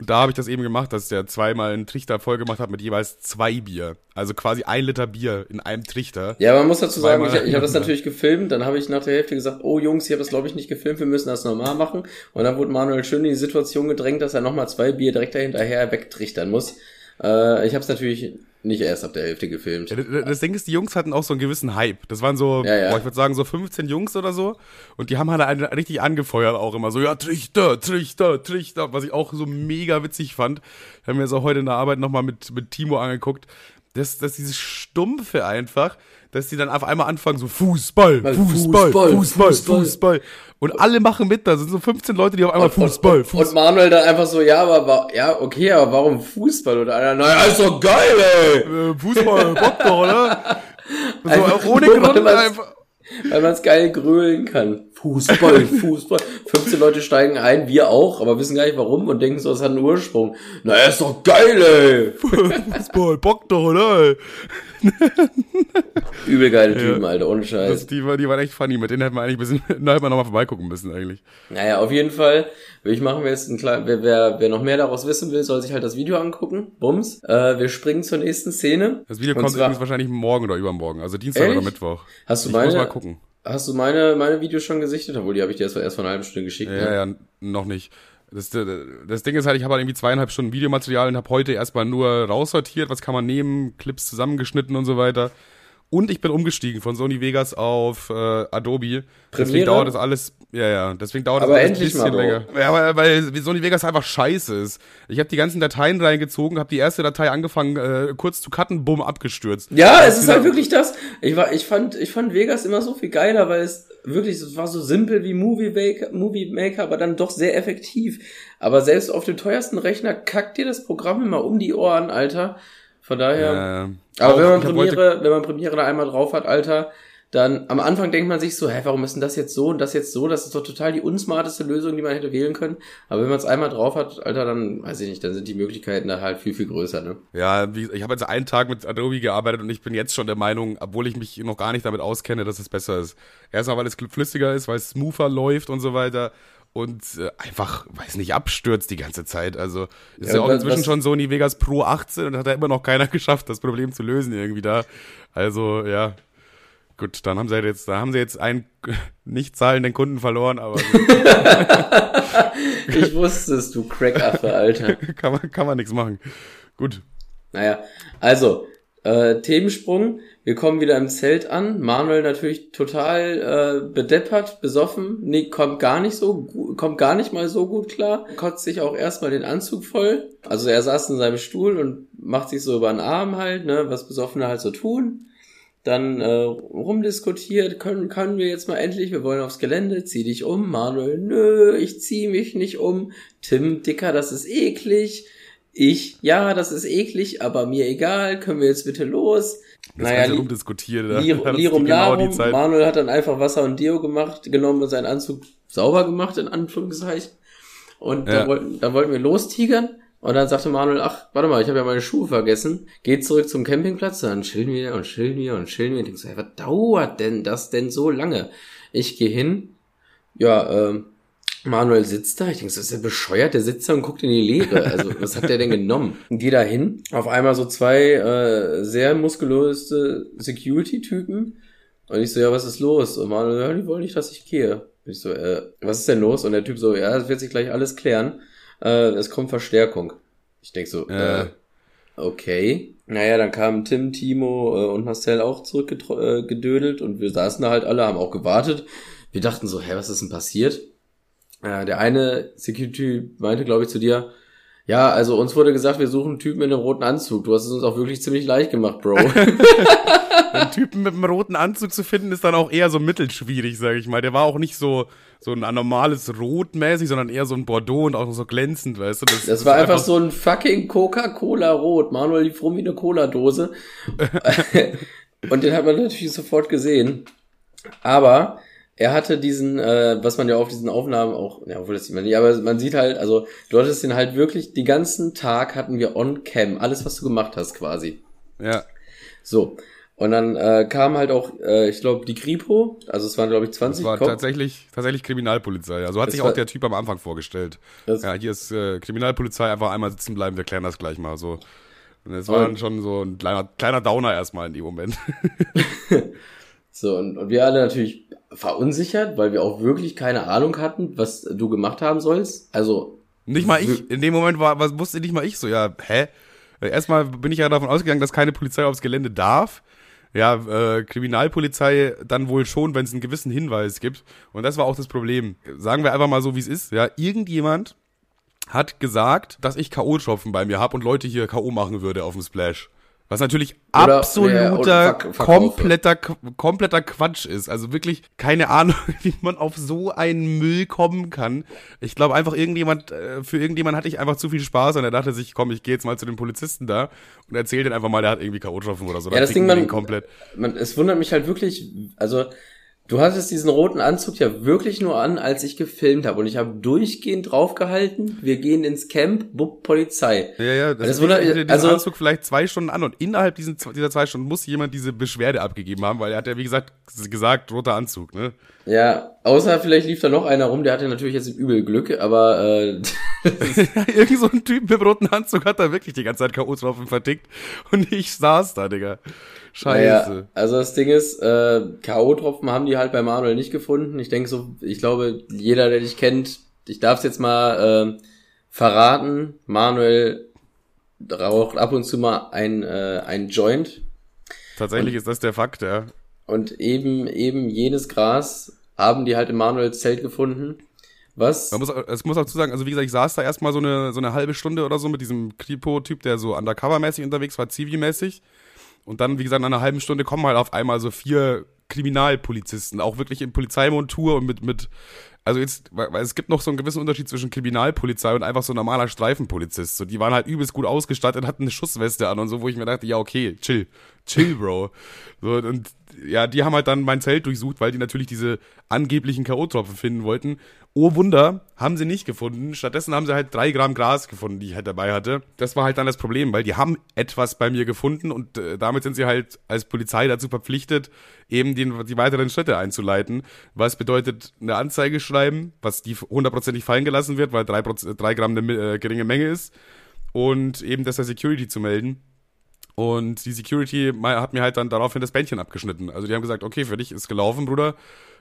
Und da habe ich das eben gemacht, dass der zweimal einen Trichter voll gemacht hat mit jeweils zwei Bier. Also quasi ein Liter Bier in einem Trichter. Ja, man muss dazu sagen, ich, ich habe das natürlich gefilmt, dann habe ich nach der Hälfte gesagt, oh Jungs, ich habe das glaube ich nicht gefilmt, wir müssen das normal machen. Und dann wurde Manuel schön in die Situation gedrängt, dass er nochmal zwei Bier direkt dahinterher wegtrichtern muss. Äh, ich habe es natürlich nicht erst ab der Hälfte gefilmt. Ja, das Ding ist, die Jungs hatten auch so einen gewissen Hype. Das waren so, ja, ja. Boah, ich würde sagen, so 15 Jungs oder so. Und die haben halt einen richtig angefeuert auch immer. So, ja, Trichter, Trichter, Trichter. Was ich auch so mega witzig fand. Haben wir jetzt auch heute in der Arbeit nochmal mit, mit Timo angeguckt. Das, das dieses Stumpfe einfach, dass die dann auf einmal anfangen, so Fußball, Fußball, Fußball, Fußball, Fußball. Und alle machen mit, da sind so 15 Leute, die auf einmal und, Fußball, und, Fußball. Und Manuel dann einfach so, ja, aber, ja, okay, aber warum Fußball? Oder einer, naja, ist doch geil, ey. Äh, Fußball, Bock doch, oder? So, einfach ohne Grund einfach. Weil man es geil grölen kann. Fußball, Fußball. 15 Leute steigen ein, wir auch, aber wissen gar nicht warum und denken so, es hat einen Ursprung. Naja, ist doch geil, ey. Fußball, Bock doch, oder? Übel geile Typen, ja, Alter, ohne Scheiß. Das, die, die waren echt funny, mit denen hätten wir eigentlich ein bisschen, da hätten wir nochmal vorbeigucken müssen, eigentlich. Naja, auf jeden Fall, ich machen wir jetzt ein klein, wer, wer, wer noch mehr daraus wissen will, soll sich halt das Video angucken. Bums. Äh, wir springen zur nächsten Szene. Das Video kommt zwar, übrigens wahrscheinlich morgen oder übermorgen, also Dienstag ehrlich? oder Mittwoch. Hast du ich meine, muss mal gucken. Hast du meine, meine Videos schon gesichtet? Obwohl, die habe ich dir erst vor einer halben Stunde geschickt. Ja, ne? ja, noch nicht. Das, das Ding ist halt, ich habe halt irgendwie zweieinhalb Stunden Videomaterial und habe heute erstmal nur raussortiert, was kann man nehmen, Clips zusammengeschnitten und so weiter. Und ich bin umgestiegen von Sony Vegas auf äh, Adobe. Premiere? Deswegen dauert das alles, ja, ja, deswegen dauert aber das alles ein bisschen mal, länger. Ja, weil, weil Sony Vegas einfach scheiße ist. Ich habe die ganzen Dateien reingezogen, habe die erste Datei angefangen, äh, kurz zu cutten, bumm, abgestürzt. Ja, es ist halt wirklich das. Ich war, ich fand, ich fand Vegas immer so viel geiler, weil es wirklich, es war so simpel wie Movie Maker, Movie Maker, aber dann doch sehr effektiv. Aber selbst auf dem teuersten Rechner kackt dir das Programm immer um die Ohren, Alter. Von daher. Äh, aber wenn man Premiere, wenn man Premiere da einmal drauf hat, Alter, dann am Anfang denkt man sich so, hä, warum ist denn das jetzt so und das jetzt so? Das ist doch total die unsmarteste Lösung, die man hätte wählen können. Aber wenn man es einmal drauf hat, Alter, dann weiß ich nicht, dann sind die Möglichkeiten da halt viel, viel größer, ne? Ja, ich habe jetzt einen Tag mit Adobe gearbeitet und ich bin jetzt schon der Meinung, obwohl ich mich noch gar nicht damit auskenne, dass es besser ist. Erstmal, weil es flüssiger ist, weil es smoother läuft und so weiter und äh, einfach, weiß nicht, abstürzt die ganze Zeit. Also ist ja, ja auch inzwischen schon Sony Vegas Pro 18 und hat ja immer noch keiner geschafft, das Problem zu lösen irgendwie da. Also ja, gut, dann haben sie halt jetzt, da haben sie jetzt einen nicht zahlenden Kunden verloren, aber. ich wusste es, du Crackaffe, Alter. kann man, kann man nichts machen. Gut. Naja, also äh, Themensprung. Wir kommen wieder im Zelt an. Manuel natürlich total äh, bedeppert, besoffen. Nee, kommt gar nicht so, kommt gar nicht mal so gut klar. Kotzt sich auch erstmal den Anzug voll. Also er saß in seinem Stuhl und macht sich so über den Arm halt, ne, was Besoffene halt so tun. Dann äh, rumdiskutiert, können, können wir jetzt mal endlich, wir wollen aufs Gelände, zieh dich um. Manuel, nö, ich zieh mich nicht um. Tim, Dicker, das ist eklig. Ich, ja, das ist eklig, aber mir egal, können wir jetzt bitte los? Das naja, Ganze rumdiskutiert. Lirum, Lirum genau Larum, Manuel hat dann einfach Wasser und Deo gemacht, genommen und seinen Anzug sauber gemacht, in Anführungszeichen. Und ja. da, wollten, da wollten wir lostigern. Und dann sagte Manuel, ach, warte mal, ich habe ja meine Schuhe vergessen. Geht zurück zum Campingplatz, dann chillen wir und chillen wir und chillen wir. Und denkst so, hey, was dauert denn das denn so lange? Ich gehe hin, ja, ähm, Manuel sitzt da, ich denke, so ist der bescheuert, der sitzt da und guckt in die Leere. Also, was hat der denn genommen? Geh da hin, auf einmal so zwei äh, sehr muskulöse Security-Typen. Und ich so, ja, was ist los? Und Manuel, ja, die wollen nicht, dass ich gehe. Ich so, äh, was ist denn los? Und der Typ so, ja, das wird sich gleich alles klären. Äh, es kommt Verstärkung. Ich denk so, äh, äh okay. Naja, dann kamen Tim, Timo äh, und Marcel auch zurückgedödelt äh, und wir saßen da halt alle, haben auch gewartet. Wir dachten so, hä, was ist denn passiert? Äh, der eine Security meinte, glaube ich, zu dir, Ja, also uns wurde gesagt, wir suchen einen Typen in einem roten Anzug. Du hast es uns auch wirklich ziemlich leicht gemacht, Bro. Einen Typen mit einem roten Anzug zu finden, ist dann auch eher so mittelschwierig, sag ich mal. Der war auch nicht so, so ein anormales Rot mäßig, sondern eher so ein Bordeaux und auch so glänzend, weißt du. Das, das war einfach, so ein fucking Coca-Cola Rot. Manuel lief rum wie eine Cola-Dose. und den hat man natürlich sofort gesehen. Aber er hatte diesen, äh, was man ja auf diesen Aufnahmen auch, ja, obwohl das sieht man nicht, aber man sieht halt, also du hattest den halt wirklich, den ganzen Tag hatten wir on-cam, alles, was du gemacht hast quasi. Ja. So. Und dann äh, kam halt auch, äh, ich glaube, die Kripo, also es waren, glaube ich, 20 Das war tatsächlich, tatsächlich Kriminalpolizei. Also hat Es sich auch der Typ am Anfang vorgestellt. Das- Ja, hier ist äh, Kriminalpolizei, einfach einmal sitzen bleiben, wir klären das gleich mal so. Und das war dann schon so ein kleiner, kleiner Downer erstmal in dem Moment. So, und, und wir alle natürlich verunsichert, weil wir auch wirklich keine Ahnung hatten, was du gemacht haben sollst. Also, Nicht mal ich, in dem Moment war, was wusste nicht mal ich so, ja, hä? Erstmal bin ich ja davon ausgegangen, dass keine Polizei aufs Gelände darf. Ja, äh, Kriminalpolizei dann wohl schon, wenn es einen gewissen Hinweis gibt. Und das war auch das Problem. Sagen wir einfach mal so, wie es ist. Ja, irgendjemand hat gesagt, dass ich K.O.-Tropfen bei mir habe und Leute hier K.O. machen würde auf dem Splash. Was natürlich Oder- absoluter, ja, verk- kompletter, kompletter Quatsch ist. Also wirklich keine Ahnung, wie man auf so einen Müll kommen kann. Ich glaube einfach irgendjemand, äh, für irgendjemand hatte ich einfach zu viel Spaß und er dachte sich, komm, ich gehe jetzt mal zu den Polizisten da und erzähl den einfach mal, der hat irgendwie K.O.-Tropfen oder so. Ja, das Ding, man- komplett. man, es wundert mich halt wirklich, also, du hattest diesen roten Anzug ja wirklich nur an, als ich gefilmt habe. Und ich habe durchgehend draufgehalten, wir gehen ins Camp, Bub, Polizei. Ja, ja, das, Das hatte diesen also- Anzug vielleicht zwei Stunden an und innerhalb diesen, dieser zwei Stunden muss jemand diese Beschwerde abgegeben haben, weil er hat ja, wie gesagt, gesagt, roter Anzug, ne? Ja, außer vielleicht lief da noch einer rum, der hatte natürlich jetzt übel Glück, aber äh, Irgend so ein Typ mit dem roten Anzug hat da wirklich die ganze Zeit K.O.-Tropfen vertickt und ich saß da, Digga. Scheiße. Naja, also das Ding ist, äh, K.O.-Tropfen haben die halt bei Manuel nicht gefunden. Ich denke so, ich glaube, jeder, der dich kennt, ich darf es jetzt mal äh, verraten, Manuel raucht ab und zu mal ein, äh, ein Joint Tatsächlich ist das der Fakt, ja. Und eben, eben jenes Gras haben die halt in Manuels Zelt gefunden. Was? Man muss, es muss auch zu sagen, also wie gesagt, ich saß da erstmal so eine, so eine halbe Stunde oder so mit diesem Kripo-Typ, der so undercover-mäßig unterwegs war, Zivi-mäßig. Und dann, wie gesagt, nach einer halben Stunde kommen halt auf einmal so vier Kriminalpolizisten, auch wirklich in Polizeimontur und mit, mit, also jetzt, weil weil es gibt noch so einen gewissen Unterschied zwischen Kriminalpolizei und einfach so normaler Streifenpolizist. So, die waren halt übelst gut ausgestattet, hatten eine Schussweste an und so, wo ich mir dachte, ja, okay, chill, chill, Bro. So, und ja, die haben halt dann mein Zelt durchsucht, weil die natürlich diese angeblichen K.O.-Tropfen finden wollten. Oh Wunder, haben sie nicht gefunden. Stattdessen haben sie halt drei Gramm Gras gefunden, die ich halt dabei hatte. Das war halt dann das Problem, weil die haben etwas bei mir gefunden und äh, damit sind sie halt als Polizei dazu verpflichtet, eben den, die weiteren Schritte einzuleiten. Was bedeutet, eine Anzeige schreiben, was die hundertprozentig fallen gelassen wird, weil drei, drei Gramm eine äh, geringe Menge ist. Und eben das der Security zu melden. Und die Security hat mir halt dann daraufhin das Bändchen abgeschnitten. Also die haben gesagt, okay, für dich ist gelaufen, Bruder.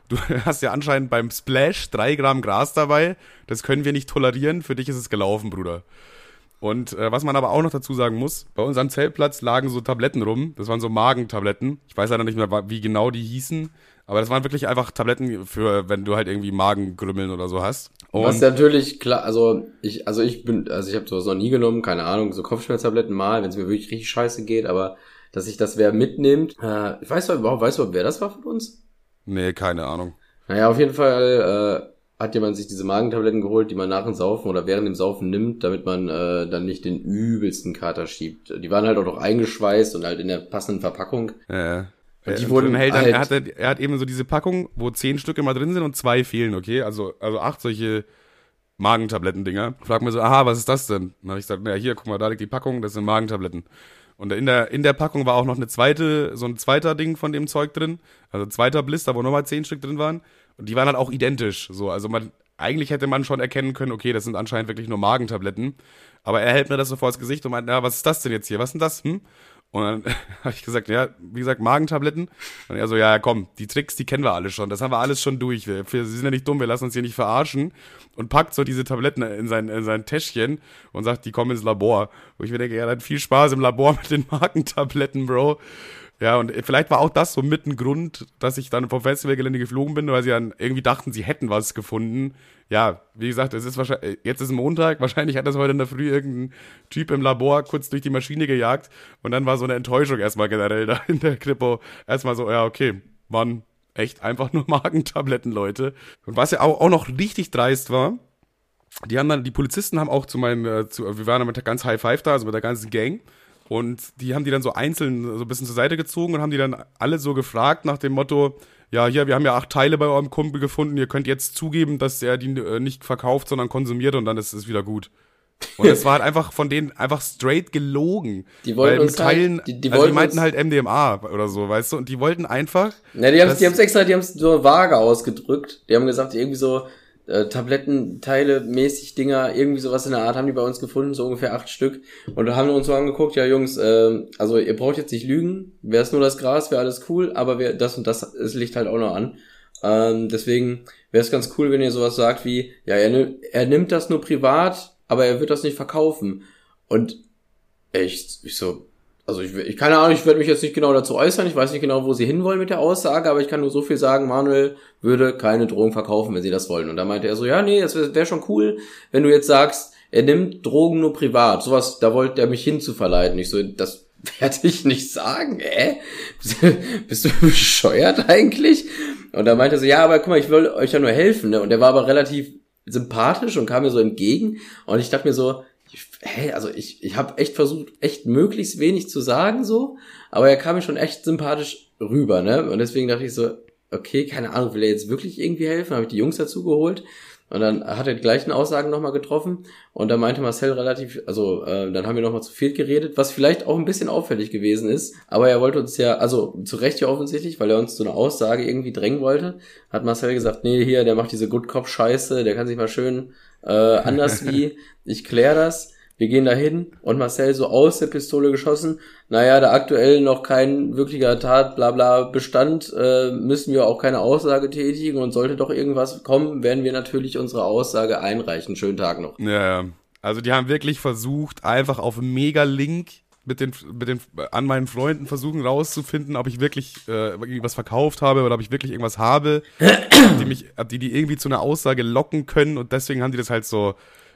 Du hast ja anscheinend beim Splash drei Gramm Gras dabei. Das können wir nicht tolerieren. Für dich ist es gelaufen, Bruder. Und äh, was man aber auch noch dazu sagen muss, bei unserem Zeltplatz lagen so Tabletten rum. Das waren so Magentabletten. Ich weiß leider nicht mehr, wie genau die hießen. Aber das waren wirklich einfach Tabletten für, wenn du halt irgendwie Magengrümmeln oder so hast. Was Und natürlich klar, also ich, also ich bin, also ich habe sowas noch nie genommen, keine Ahnung, so Kopfschmerztabletten mal, wenn es mir wirklich richtig scheiße geht, aber dass sich das wer mitnimmt, äh, ich weiß überhaupt, weißt du, wer das war von uns? nee, keine Ahnung. Naja, auf jeden Fall äh, hat jemand sich diese Magentabletten geholt, die man nach dem Saufen oder während dem Saufen nimmt, damit man äh, dann nicht den übelsten Kater schiebt. Die waren halt auch noch eingeschweißt und halt in der passenden Verpackung. Ja. Und die Äh, wurden dann hält dann, halt- er, hat, er hat eben so diese Packung, wo zehn Stück immer drin sind und zwei fehlen, okay? Also, also acht solche Magentabletten-Dinger. Frag mir so, aha, was ist das denn? Dann habe ich gesagt, naja, hier, guck mal, da liegt die Packung, das sind Magentabletten. Und in der, in der Packung war auch noch eine zweite, so ein zweiter Ding von dem Zeug drin. Also ein zweiter Blister, wo nochmal zehn Stück drin waren. Und die waren halt auch identisch. So, also man, eigentlich hätte man schon erkennen können, okay, das sind anscheinend wirklich nur Magentabletten. Aber er hält mir das so vor das Gesicht und meint, na, was ist das denn jetzt hier? Was ist denn das? Hm? Und dann habe ich gesagt, ja, wie gesagt, Magentabletten. Und er so, ja, komm, die Tricks, die kennen wir alle schon. Das haben wir alles schon durch. Wir, wir sind ja nicht dumm, wir lassen uns hier nicht verarschen. Und packt so diese Tabletten in sein, in sein Täschchen und sagt, die kommen ins Labor. Wo ich mir denke, ja, dann viel Spaß im Labor mit den Magentabletten, Bro. Ja, und vielleicht war auch das so mit ein Grund, dass ich dann vom Festivalgelände geflogen bin, weil sie dann irgendwie dachten, sie hätten was gefunden. Ja, wie gesagt, es ist wahrscheinlich, jetzt ist Montag, wahrscheinlich hat das heute in der Früh irgendein Typ im Labor kurz durch die Maschine gejagt und dann war so eine Enttäuschung erstmal generell da in der Kripo. Erstmal so, ja, okay, waren echt einfach nur Magentabletten, Leute. Und was ja auch, auch noch richtig dreist war, die haben dann, die Polizisten haben auch zu meinem, äh, zu, wir waren dann mit der ganz High Five da, also mit der ganzen Gang. Und die haben die dann so einzeln so ein bisschen zur Seite gezogen und haben die dann alle so gefragt nach dem Motto, ja, hier, wir haben ja acht Teile bei eurem Kumpel gefunden, ihr könnt jetzt zugeben, dass er die äh, nicht verkauft, sondern konsumiert und dann ist es wieder gut. Und es war halt einfach von denen einfach straight gelogen. Die wollten uns Teilen, halt, die, die, also wollten die meinten halt MDMA oder so, weißt du, und die wollten einfach, Na, die haben haben's extra, die haben es so vage ausgedrückt. Die haben gesagt, irgendwie so äh, Tablettenteile mäßig Dinger, irgendwie sowas in der Art haben die bei uns gefunden, so ungefähr acht Stück. Und da haben wir uns so angeguckt, ja Jungs, ähm, also ihr braucht jetzt nicht lügen, wäre es nur das Gras, wäre alles cool, aber wir, das und das es liegt halt auch noch an. Ähm, deswegen wäre es ganz cool, wenn ihr sowas sagt wie, ja, er, er nimmt das nur privat, aber er wird das nicht verkaufen. Und echt, ich so, also ich, ich keine Ahnung, ich werde mich jetzt nicht genau dazu äußern, ich weiß nicht genau, wo sie hinwollen mit der Aussage, aber ich kann nur so viel sagen, Manuel würde keine Drogen verkaufen, wenn sie das wollen. Und da meinte er so, ja, nee, das wäre wär schon cool, wenn du jetzt sagst, er nimmt Drogen nur privat. Sowas, da wollte er mich hinzuverleiten. Ich so, das werde ich nicht sagen, äh? Bist du bescheuert eigentlich? Und da meinte er so, ja, aber guck mal, ich will euch ja nur helfen, ne? Und der war aber relativ sympathisch und kam mir so entgegen. Und ich dachte mir so, hä, also ich, ich habe echt versucht, echt möglichst wenig zu sagen, so, aber er kam mir schon echt sympathisch rüber, ne? Und deswegen dachte ich so, okay, keine Ahnung, will er jetzt wirklich irgendwie helfen? Habe ich die Jungs dazu geholt. Und dann hat er die gleichen Aussagen nochmal getroffen. Und da meinte Marcel relativ, also äh, dann haben wir nochmal zu viel geredet, was vielleicht auch ein bisschen auffällig gewesen ist. Aber er wollte uns ja, also zu Recht ja offensichtlich, weil er uns so eine Aussage irgendwie drängen wollte, hat Marcel gesagt, nee, hier, der macht diese Good Cop Scheiße, der kann sich mal schön äh, anders wie, ich klär das. Wir gehen dahin und Marcel so aus der Pistole geschossen. Naja, da aktuell noch kein wirklicher Tat, bla bla Bestand, äh, müssen wir auch keine Aussage tätigen und sollte doch irgendwas kommen, werden wir natürlich unsere Aussage einreichen. Schönen Tag noch. Ja. Also die haben wirklich versucht, einfach auf Mega-Link mit den, mit den, an meinen Freunden versuchen rauszufinden, ob ich wirklich äh, irgendwie was verkauft habe oder ob ich wirklich irgendwas habe, die mich, die die irgendwie zu einer Aussage locken können und deswegen haben die das halt so,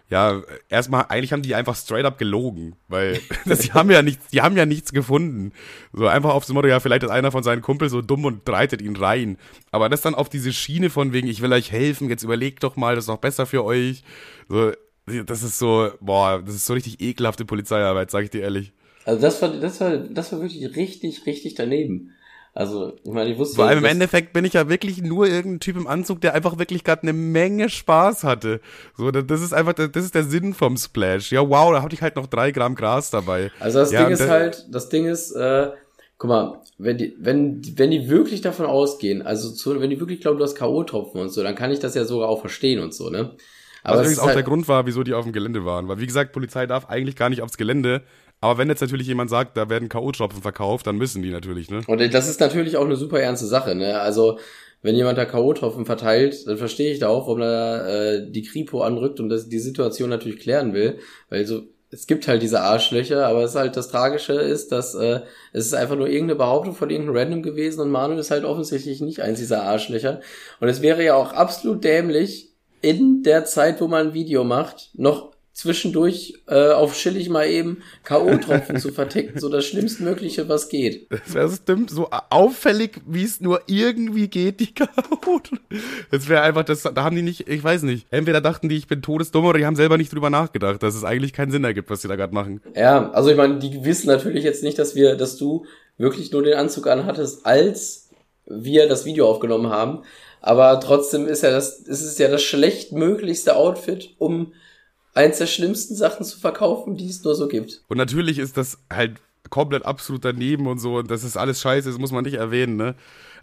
ja, erstmal, eigentlich haben die einfach straight up gelogen, weil die haben ja nichts, die haben ja nichts gefunden. So einfach auf das Motto, ja, vielleicht ist einer von seinen Kumpels so dumm und reitet ihn rein. Aber das dann auf diese Schiene von wegen, ich will euch helfen, jetzt überlegt doch mal, das ist noch besser für euch. So, das ist so, boah, das ist so richtig ekelhafte Polizeiarbeit, sag ich dir ehrlich. Also das war, das war, das war wirklich richtig, richtig daneben. Also, ich meine, ich wusste Vor allem im Endeffekt bin ich ja wirklich nur irgendein Typ im Anzug, der einfach wirklich gerade eine Menge Spaß hatte. So, das ist einfach, das ist der Sinn vom Splash. Ja, wow, da hatte ich halt noch drei Gramm Gras dabei. Also das Ja, Ding ist halt, das Ding ist, äh, guck mal, wenn die, wenn, wenn die wirklich davon ausgehen, also zu, wenn die wirklich glauben, du hast K.O.-Tropfen und so, dann kann ich das ja sogar auch verstehen und so, ne? Aber Was übrigens auch halt- der Grund war, wieso die auf dem Gelände waren. Weil, wie gesagt, Polizei darf eigentlich gar nicht aufs Gelände. Aber wenn jetzt natürlich jemand sagt, da werden K.O.-Tropfen verkauft, dann müssen die natürlich, ne? Und das ist natürlich auch eine super ernste Sache, ne? Also, wenn jemand da K.O.-Tropfen verteilt, dann verstehe ich da auch, warum er äh, die Kripo anrückt und das, die Situation natürlich klären will. Weil so, es gibt halt diese Arschlöcher, aber es ist halt das Tragische ist, dass äh, es ist einfach nur irgendeine Behauptung von irgendeinem Random gewesen und Manuel ist halt offensichtlich nicht eins dieser Arschlöcher. Und es wäre ja auch absolut dämlich, in der Zeit, wo man ein Video macht, noch zwischendurch äh, auf chillig mal eben K.O.-Tropfen zu verticken, so das Schlimmstmögliche, was geht. Das stimmt, so auffällig, wie es nur irgendwie geht, die K.O. Das wäre einfach, das, da haben die nicht, ich weiß nicht. Entweder dachten die, ich bin todesdumm oder die haben selber nicht drüber nachgedacht, dass es eigentlich keinen Sinn ergibt, was die da gerade machen. Ja, also ich meine, die wissen natürlich jetzt nicht, dass wir, dass du wirklich nur den Anzug anhattest, als wir das Video aufgenommen haben. Aber trotzdem ist ja das, ist es ja das schlechtmöglichste Outfit, um eins der schlimmsten Sachen zu verkaufen, die es nur so gibt. Und natürlich ist das halt komplett absolut daneben und so und das ist alles scheiße, das muss man nicht erwähnen, ne?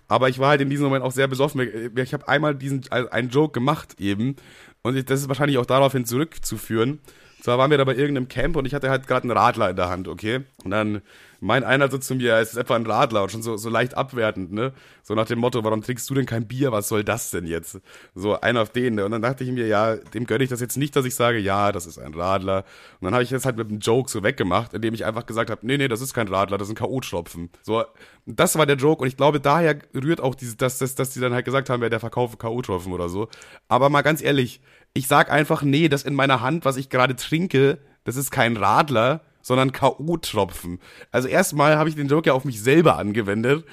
Aber ich war halt in diesem Moment auch sehr besoffen. Ich habe einmal diesen also einen Joke gemacht eben und das ist wahrscheinlich auch daraufhin zurückzuführen. Zwar waren wir da bei irgendeinem Camp und ich hatte halt gerade einen Radler in der Hand, okay? Und dann mein einer so zu mir, es ist etwa ein Radler und schon so, so leicht abwertend, ne? So nach dem Motto, warum trinkst du denn kein Bier? Was soll das denn jetzt? So einer auf den, ne? Und dann dachte ich mir, ja, dem gönne ich das jetzt nicht, dass ich sage, ja, das ist ein Radler. Und dann habe ich das halt mit einem Joke so weggemacht, indem ich einfach gesagt habe, nee, nee, das ist kein Radler, das ist ein K.O.-Tropfen. So, das war der Joke und ich glaube, daher rührt auch diese, dass, dass, dass die dann halt gesagt haben, wer der verkauft K.O.-Tropfen oder so. Aber mal ganz ehrlich, ich sag einfach, nee, das in meiner Hand, was ich gerade trinke, das ist kein Radler, sondern K.O.-Tropfen. Also erstmal habe ich den Joke ja auf mich selber angewendet.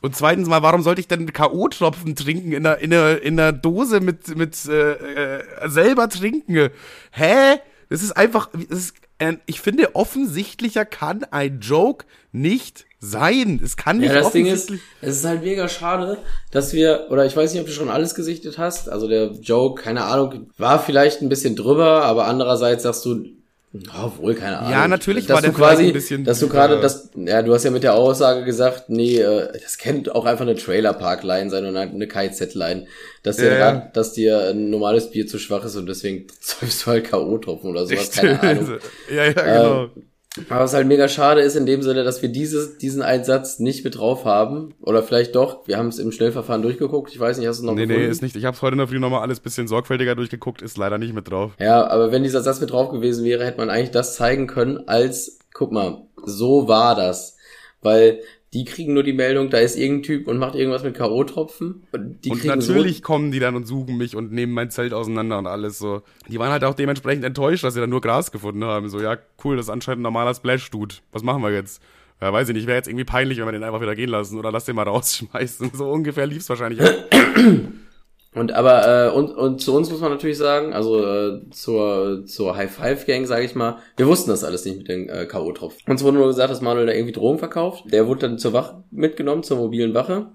Und zweitens mal, warum sollte ich denn K.O.-Tropfen trinken in einer, in einer, in einer Dose mit, mit äh, äh, selber trinken? Hä? Das ist einfach, das ist, äh, ich finde, offensichtlicher kann ein Joke nicht sein. Es kann nicht Ja, das Ding ist, es ist halt mega schade, dass wir, oder ich weiß nicht, ob du schon alles gesichtet hast. Also der Joke, keine Ahnung, war vielleicht ein bisschen drüber, aber andererseits sagst du, obwohl, keine Ahnung. Ja, natürlich dass war du der quasi, ein bisschen dass du gerade das, ja, du hast ja mit der Aussage gesagt, nee, äh, das könnte auch einfach eine Trailerpark-Line sein und eine KZ-Line, dass dir, grad- dass dir ein normales Bier zu schwach ist und deswegen säufst du halt K.O.-Tropfen oder sowas, keine Ahnung. ja, ja, genau. Aber was halt mega schade ist in dem Sinne, dass wir dieses, diesen Einsatz nicht mit drauf haben. Oder vielleicht doch. Wir haben es im Schnellverfahren durchgeguckt. Ich weiß nicht, hast du es noch nee, gefunden? nee, ist nicht. Ich habe heute in der Früh nochmal alles bisschen sorgfältiger durchgeguckt, ist leider nicht mit drauf. Ja, aber wenn dieser Satz mit drauf gewesen wäre, hätte man eigentlich das zeigen können als, guck mal, so war das. Weil die kriegen nur die Meldung, da ist irgendein Typ und macht irgendwas mit K.O.-Tropfen. Und die und kriegen natürlich kommen die dann und suchen mich und nehmen mein Zelt auseinander und alles so. Die waren halt auch dementsprechend enttäuscht, dass sie dann nur Gras gefunden haben. So, ja, cool, das ist anscheinend ein normaler Splash-Dude. Was machen wir jetzt? Ja, weiß ich nicht, wäre jetzt irgendwie peinlich, wenn wir den einfach wieder gehen lassen oder lass den mal rausschmeißen. So ungefähr lief's wahrscheinlich so. Und aber, äh, und, und zu uns muss man natürlich sagen, also äh, zur, zur High-Five-Gang, sage ich mal, wir wussten das alles nicht mit den äh, K.O.-Tropfen. Uns wurde nur gesagt, dass Manuel da irgendwie Drogen verkauft. Der wurde dann zur Wache mitgenommen, zur mobilen Wache.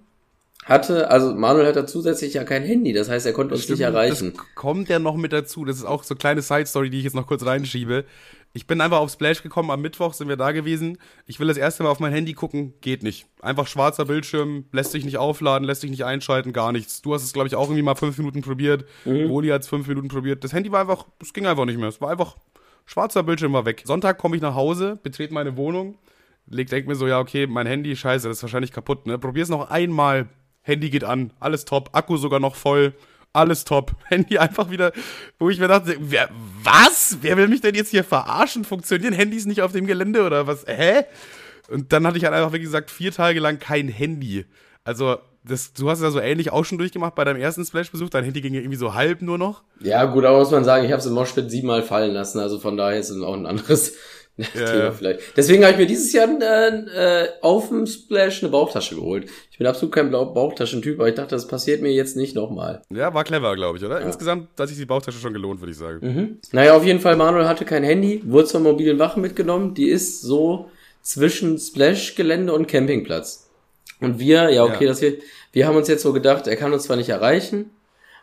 Hatte, also Manuel hat da zusätzlich ja kein Handy, das heißt, er konnte uns nicht Stimmt, erreichen. Das kommt ja noch mit dazu. Das ist auch so eine kleine Side-Story, die ich jetzt noch kurz reinschiebe. Ich bin einfach auf Splash gekommen, am Mittwoch sind wir da gewesen. Ich will das erste Mal auf mein Handy gucken, geht nicht. Einfach schwarzer Bildschirm, lässt sich nicht aufladen, lässt sich nicht einschalten, gar nichts. Du hast es, glaube ich, auch irgendwie mal fünf Minuten probiert. Woli hat es fünf Minuten probiert. Das Handy war einfach, es ging einfach nicht mehr. Es war einfach, schwarzer Bildschirm war weg. Sonntag komme ich nach Hause, betrete meine Wohnung, leg, denk mir so, ja, okay, mein Handy, scheiße, das ist wahrscheinlich kaputt, ne? Probier's noch einmal. Handy geht an, alles top, Akku sogar noch voll, alles top. Handy einfach wieder, wo ich mir dachte, wer, was? Wer will mich denn jetzt hier verarschen? Funktionieren Handys nicht auf dem Gelände oder was? Hä? Und dann hatte ich halt einfach, wie gesagt, vier Tage lang kein Handy. Also, das, du hast es ja so ähnlich auch schon durchgemacht bei deinem ersten Splash-Besuch. Dein Handy ging ja irgendwie so halb nur noch. Ja, gut, aber muss man sagen, ich habe es im Moshpit siebenmal fallen lassen, also von daher ist es auch ein anderes ja. vielleicht. Deswegen habe ich mir dieses Jahr äh, äh, auf dem Splash eine Bauchtasche geholt. Ich bin absolut kein Bauchtaschentyp, aber ich dachte, das passiert mir jetzt nicht nochmal. Ja, war clever, glaube ich, oder? Insgesamt hat sich die Bauchtasche schon gelohnt, würde ich sagen. Mhm. Naja, auf jeden Fall, Manuel hatte kein Handy, wurde zur mobilen Wache mitgenommen, die ist so zwischen Splash-Gelände und Campingplatz. Und wir, ja okay, Ja. dass wir, wir haben uns jetzt so gedacht, er kann uns zwar nicht erreichen,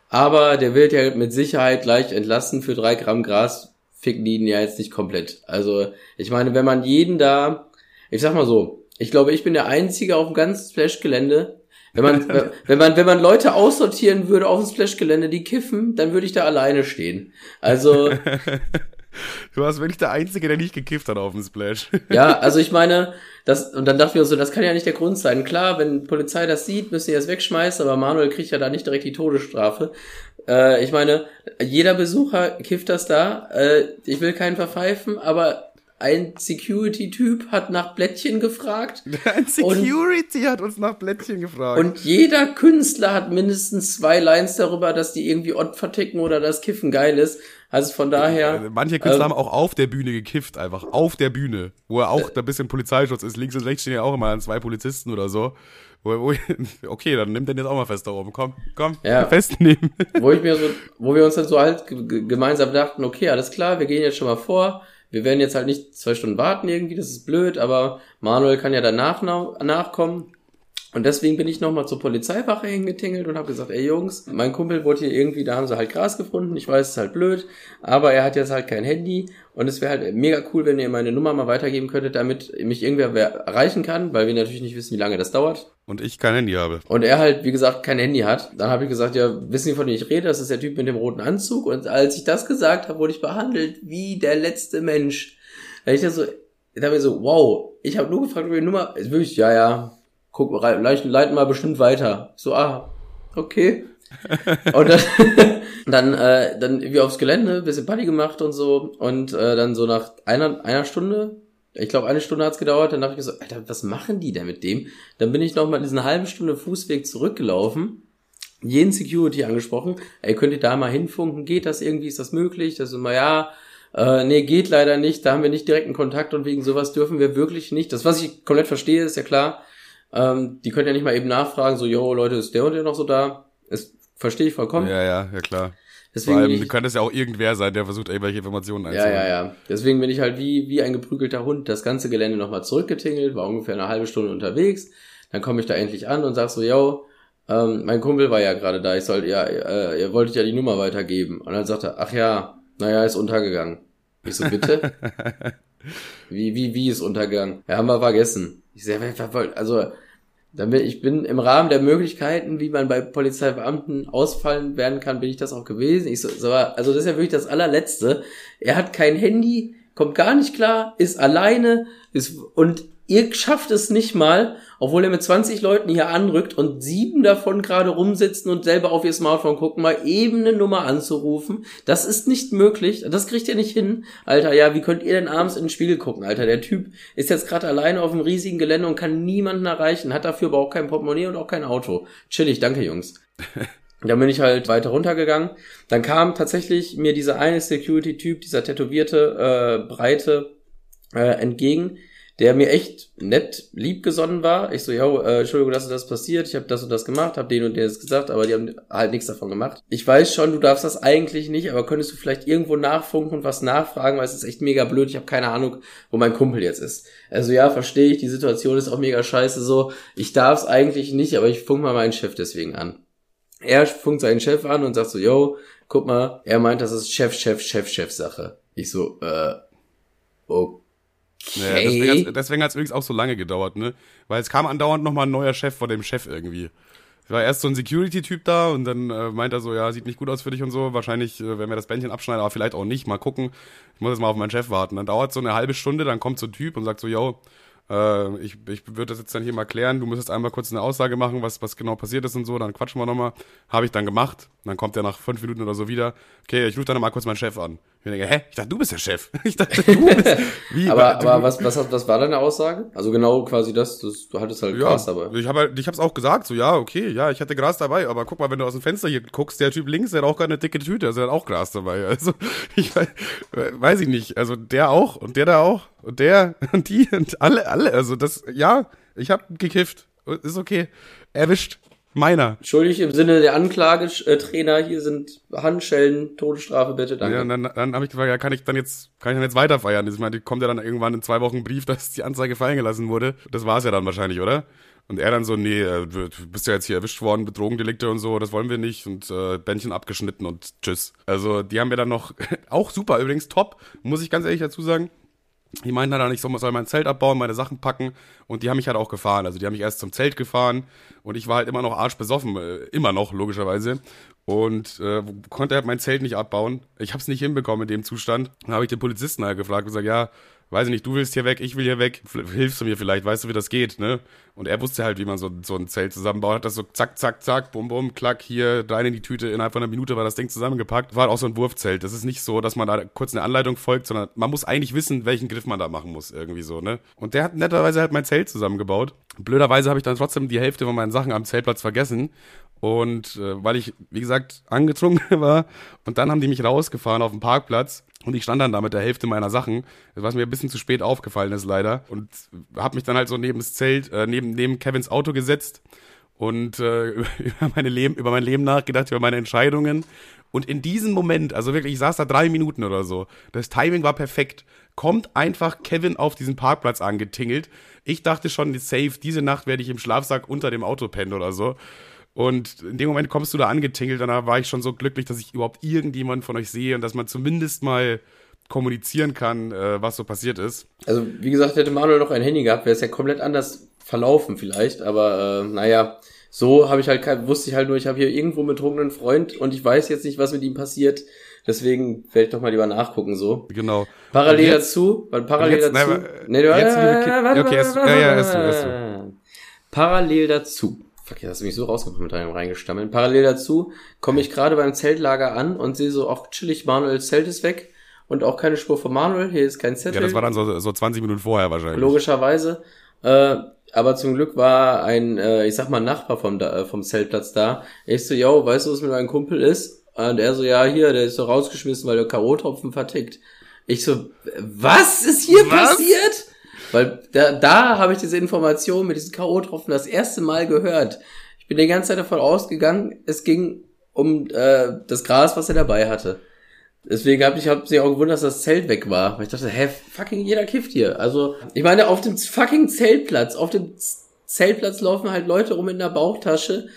aber der wird ja mit Sicherheit gleich entlassen für drei Gramm Gras, ficken die ihn ja jetzt nicht komplett. Also, ich meine, wenn man jeden da, ich sag mal so, ich glaube, ich bin der Einzige auf dem ganzen Splash-Gelände. Wenn man, wenn man, wenn man Leute aussortieren würde auf dem Splash-Gelände, die kiffen, dann würde ich da alleine stehen. Also, Du warst wirklich der Einzige, der nicht gekifft hat auf dem Splash. ja, also ich meine, das, und dann dachten wir uns so, das kann ja nicht der Grund sein. Klar, wenn Polizei das sieht, müssen die das wegschmeißen, aber Manuel kriegt ja da nicht direkt die Todesstrafe. Äh, ich meine, jeder Besucher kifft das da. Äh, ich will keinen verpfeifen, aber ein Security-Typ hat nach Blättchen gefragt. Ein Security hat uns nach Blättchen gefragt. Und jeder Künstler hat mindestens zwei Lines darüber, dass die irgendwie Ott verticken oder das Kiffen geil ist. Also von daher. Also Manche Künstler ähm, haben auch auf der Bühne gekifft, einfach auf der Bühne, wo er auch da ein bisschen Polizeischutz ist. Links und rechts stehen ja auch immer zwei Polizisten oder so. Wo, wo, okay, dann nimmt den jetzt auch mal fest da oben. Komm, komm, Ja. festnehmen. wo ich mir so, wo wir uns dann so halt ge- ge- gemeinsam dachten, okay, alles klar, wir gehen jetzt schon mal vor. Wir werden jetzt halt nicht zwei Stunden warten irgendwie, das ist blöd, aber Manuel kann ja danach na- nachkommen. Und deswegen bin ich nochmal zur Polizeiwache hingetingelt und habe gesagt, ey Jungs, mein Kumpel wurde hier irgendwie, da haben sie halt Gras gefunden, ich weiß, es ist halt blöd, aber er hat jetzt halt kein Handy und es wäre halt mega cool, wenn ihr meine Nummer mal weitergeben könntet, damit mich irgendwer wer erreichen kann, weil wir natürlich nicht wissen, wie lange das dauert. Und ich kein Handy habe. Und er halt, wie gesagt, kein Handy hat. Dann habe ich gesagt, ja, wissen Sie, von dem ich rede? Das ist der Typ mit dem roten Anzug. Und als ich das gesagt habe, wurde ich behandelt wie der letzte Mensch. Da ich da so, ich dachte mir so, wow, ich habe nur gefragt, ob ihr Nummer, wirklich, ja, ja, guck, leiten, leiten mal bestimmt weiter. So, ah, okay. und dann, dann, äh, dann irgendwie aufs Gelände, bisschen Party gemacht und so. Und äh, dann so nach einer, einer Stunde, ich glaube eine Stunde hat's gedauert, dann habe ich gesagt, Alter, was machen die denn mit dem? Dann bin ich noch mal diesen halben Stunde Fußweg zurückgelaufen, jeden Security angesprochen, ey, könnt ihr da mal hinfunken, geht das irgendwie, ist das möglich? Das ist immer, ja, äh, nee, geht leider nicht, da haben wir nicht direkten Kontakt und wegen sowas dürfen wir wirklich nicht. Das, was ich komplett verstehe, ist ja klar, ähm, die können ja nicht mal eben nachfragen, so, yo, Leute, ist der und der noch so da? Das verstehe ich vollkommen. Ja, ja, ja, klar. Deswegen Vor allem, ich, könntest ja auch irgendwer sein, der versucht, irgendwelche Informationen ja, einzuholen. ja, ja. Deswegen bin ich halt wie, wie ein geprügelter Hund das ganze Gelände nochmal zurückgetingelt, war ungefähr eine halbe Stunde unterwegs. Dann komme ich da endlich an und sag so, yo, ähm, mein Kumpel war ja gerade da, ich sollte, ja, äh, ihr wolltet ja die Nummer weitergeben. Und dann sagt er, ach ja, naja, ist untergegangen. Ich so, bitte? wie, wie, wie ist untergegangen? Ja, haben wir vergessen. Ich wer- wer- also, bin, ich bin im Rahmen der Möglichkeiten, wie man bei Polizeibeamten ausfallen werden kann, bin ich das auch gewesen. Ich so also das ist ja wirklich das allerletzte. Er hat kein Handy, kommt gar nicht klar, ist alleine, ist, und ihr schafft es nicht mal, obwohl er mit 20 Leuten hier anrückt und sieben davon gerade rumsitzen und selber auf ihr Smartphone gucken, mal eben eine Nummer anzurufen. Das ist nicht möglich. Das kriegt ihr nicht hin. Alter, ja, wie könnt ihr denn abends in den Spiegel gucken, Alter? Der Typ ist jetzt gerade alleine auf einem riesigen Gelände und kann niemanden erreichen, hat dafür aber auch kein Portemonnaie und auch kein Auto. Chillig, danke, Jungs. Dann bin ich halt weiter runtergegangen. Dann kam tatsächlich mir dieser eine Security-Typ, dieser tätowierte, äh, breite, äh, entgegen, der mir echt nett lieb gesonnen war. Ich so, yo, äh, Entschuldigung, dass das passiert. Ich habe das und das gemacht, habe den und der das gesagt, aber die haben halt nichts davon gemacht. Ich weiß schon, du darfst das eigentlich nicht, aber könntest du vielleicht irgendwo nachfunken und was nachfragen, weil es ist echt mega blöd. Ich habe keine Ahnung, wo mein Kumpel jetzt ist. Also ja, verstehe ich, die Situation ist auch mega scheiße so. Ich darf es eigentlich nicht, aber ich funk mal meinen Chef deswegen an. Er funkt seinen Chef an und sagt so, yo, guck mal, er meint, das ist Chef, Chef, Chef, Chef Sache. Ich so, äh, okay. Ja, deswegen hat's- deswegen hat es übrigens auch so lange gedauert, ne? Weil es kam andauernd nochmal ein neuer Chef vor dem Chef irgendwie. Es war erst so ein Security-Typ da und dann äh, meint er so, ja, sieht nicht gut aus für dich und so. Wahrscheinlich äh, werden wir das Bändchen abschneiden, aber vielleicht auch nicht. Mal gucken. Ich muss jetzt mal auf meinen Chef warten. Dann dauert so eine halbe Stunde, dann kommt so ein Typ und sagt so, yo, äh, ich, ich würde das jetzt dann hier mal klären. Du müsstest einmal kurz eine Aussage machen, was, was genau passiert ist und so. Dann quatschen wir nochmal. Habe ich dann gemacht. Dann kommt er nach fünf Minuten oder so wieder. Okay, ich rufe dann mal kurz meinen Chef an. Ich denke, hä? Ich dachte, du bist der Chef. Ich dachte, du bist. Wie? Aber, Du- aber was, was, was war deine Aussage? Also genau quasi das, das du hattest halt Ja, Gras dabei. ich habe halt, ich hab's auch gesagt, so ja, okay, ja, ich hatte Gras dabei, aber guck mal, wenn du aus dem Fenster hier guckst, der Typ links, der hat auch gerade eine dicke Tüte, also der hat auch Gras dabei. Also ich weiß, weiß ich nicht, also der auch und der da auch und der und die und alle, alle, also das, ja, ich habe gekifft, ist okay, erwischt, meiner. Schuldig im Sinne der Anklagetrainer, hier sind Handschellen, Todesstrafe bitte, danke. Ja, dann, dann habe ich gefragt, ja, kann ich dann jetzt, kann ich dann jetzt weiter feiern? Ich meine, kommt ja dann irgendwann in zwei Wochen ein Brief, dass die Anzeige fallen gelassen wurde. Das war's ja dann wahrscheinlich, oder? Und er dann so, nee, äh, du bist ja jetzt hier erwischt worden, Betrogendelikte und so, das wollen wir nicht und äh, Bändchen abgeschnitten und tschüss. Also die haben mir dann noch, auch super übrigens, top, muss ich ganz ehrlich dazu sagen. Die meinten dann, ich soll, soll mein Zelt abbauen, meine Sachen packen und die haben mich halt auch gefahren. Also die haben mich erst zum Zelt gefahren und ich war halt immer noch arschbesoffen, äh, immer noch logischerweise und äh, konnte halt mein Zelt nicht abbauen. Ich habe es nicht hinbekommen in dem Zustand. Dann habe ich den Polizisten halt gefragt und gesagt, ja, weiß ich nicht, du willst hier weg, ich will hier weg, hilfst du mir vielleicht, weißt du, wie das geht, ne? Und er wusste halt, wie man so, so ein Zelt zusammenbaut, hat das so zack, zack, zack, bum, bum, klack, hier, rein in die Tüte, innerhalb von einer Minute war das Ding zusammengepackt. War auch so ein Wurfzelt. Das ist nicht so, dass man da kurz eine Anleitung folgt, sondern man muss eigentlich wissen, welchen Griff man da machen muss, irgendwie so, ne? Und der hat netterweise halt mein Zelt zusammengebaut. Blöderweise habe ich dann trotzdem die Hälfte von meinen Sachen am Zeltplatz vergessen. Und äh, weil ich, wie gesagt, angetrunken war. Und dann haben die mich rausgefahren auf den Parkplatz. Und ich stand dann da mit der Hälfte meiner Sachen, was mir ein bisschen zu spät aufgefallen ist leider. Und habe mich dann halt so neben das Zelt, äh, neben, neben Kevins Auto gesetzt und äh, über, meine Leben, über mein Leben nachgedacht, über meine Entscheidungen. Und in diesem Moment, also wirklich, ich saß da drei Minuten oder so, das Timing war perfekt, kommt einfach Kevin auf diesen Parkplatz angetingelt. Ich dachte schon, safe, diese Nacht werde ich im Schlafsack unter dem Auto pennen oder so. Und in dem Moment kommst du da angetingelt, und da war ich schon so glücklich, dass ich überhaupt irgendjemanden von euch sehe und dass man zumindest mal kommunizieren kann, äh, was so passiert ist. Also, wie gesagt, hätte Manuel noch ein Handy gehabt, wäre es ja komplett anders verlaufen vielleicht, aber äh, naja, so habe ich halt kein, wusste ich halt nur, ich habe hier irgendwo einen betrunkenen Freund und ich weiß jetzt nicht, was mit ihm passiert. Deswegen werde ich doch mal lieber nachgucken so. Genau. Parallel jetzt, dazu, weil parallel jetzt, dazu. Nein, nee, du, jetzt, äh, okay, erst, ja, ja, erst du, erst du. Parallel dazu. Fuck, jetzt hast du mich so rausgekommen mit deinem reingestammeln. Parallel dazu komme ich gerade beim Zeltlager an und sehe so auch chillig, Manuels Zelt ist weg und auch keine Spur von Manuel. Hier ist kein Zettel. Ja, das war dann so, so 20 Minuten vorher wahrscheinlich. Logischerweise. Äh, aber zum Glück war ein, äh, ich sag mal, Nachbar vom, äh, vom Zeltplatz da. Ich so, yo, weißt du, was mit meinem Kumpel ist? Und er so, ja, hier, der ist so rausgeschmissen, weil der K.O.-Tropfen vertickt. Ich so, was ist hier was? passiert? Weil da, da habe ich diese Information mit diesen K.O.-Tropfen das erste Mal gehört. Ich bin die ganze Zeit davon ausgegangen, es ging um äh, das Gras, was er dabei hatte. Deswegen habe ich hab sich auch gewundert, dass das Zelt weg war. Weil ich dachte, hä, fucking jeder kifft hier. Also, ich meine, auf dem fucking Zeltplatz, auf dem Zeltplatz laufen halt Leute rum in der Bauchtasche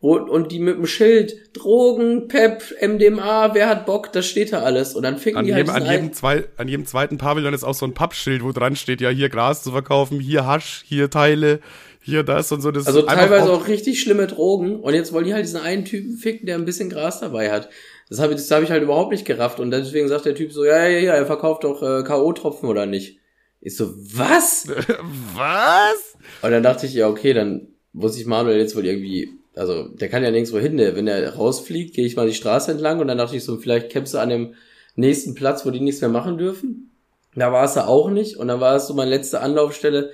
wo, und die mit dem Schild Drogen, Pep, MDMA, wer hat Bock, das steht da alles. Und dann ficken an die jedem, halt an jedem, zwei, an jedem zweiten Pavillon ist auch so ein Pappschild, wo dran steht, ja, hier Gras zu verkaufen, hier Hasch, hier Teile, hier das und so. Das also teilweise auch, auch richtig schlimme Drogen. Und jetzt wollen die halt diesen einen Typen ficken, der ein bisschen Gras dabei hat. Das habe das hab ich halt überhaupt nicht gerafft. Und deswegen sagt der Typ so, ja, ja, ja, er verkauft doch äh, K.O.-Tropfen oder nicht. Ich so, was? was? Und dann dachte ich, ja, okay, dann muss ich Manuel jetzt wohl irgendwie, also der kann ja nirgendwo hin, der, wenn er rausfliegt, gehe ich mal die Straße entlang und dann dachte ich so, vielleicht kämpfst du an dem nächsten Platz, wo die nichts mehr machen dürfen. Da war es da auch nicht und dann war es so meine letzte Anlaufstelle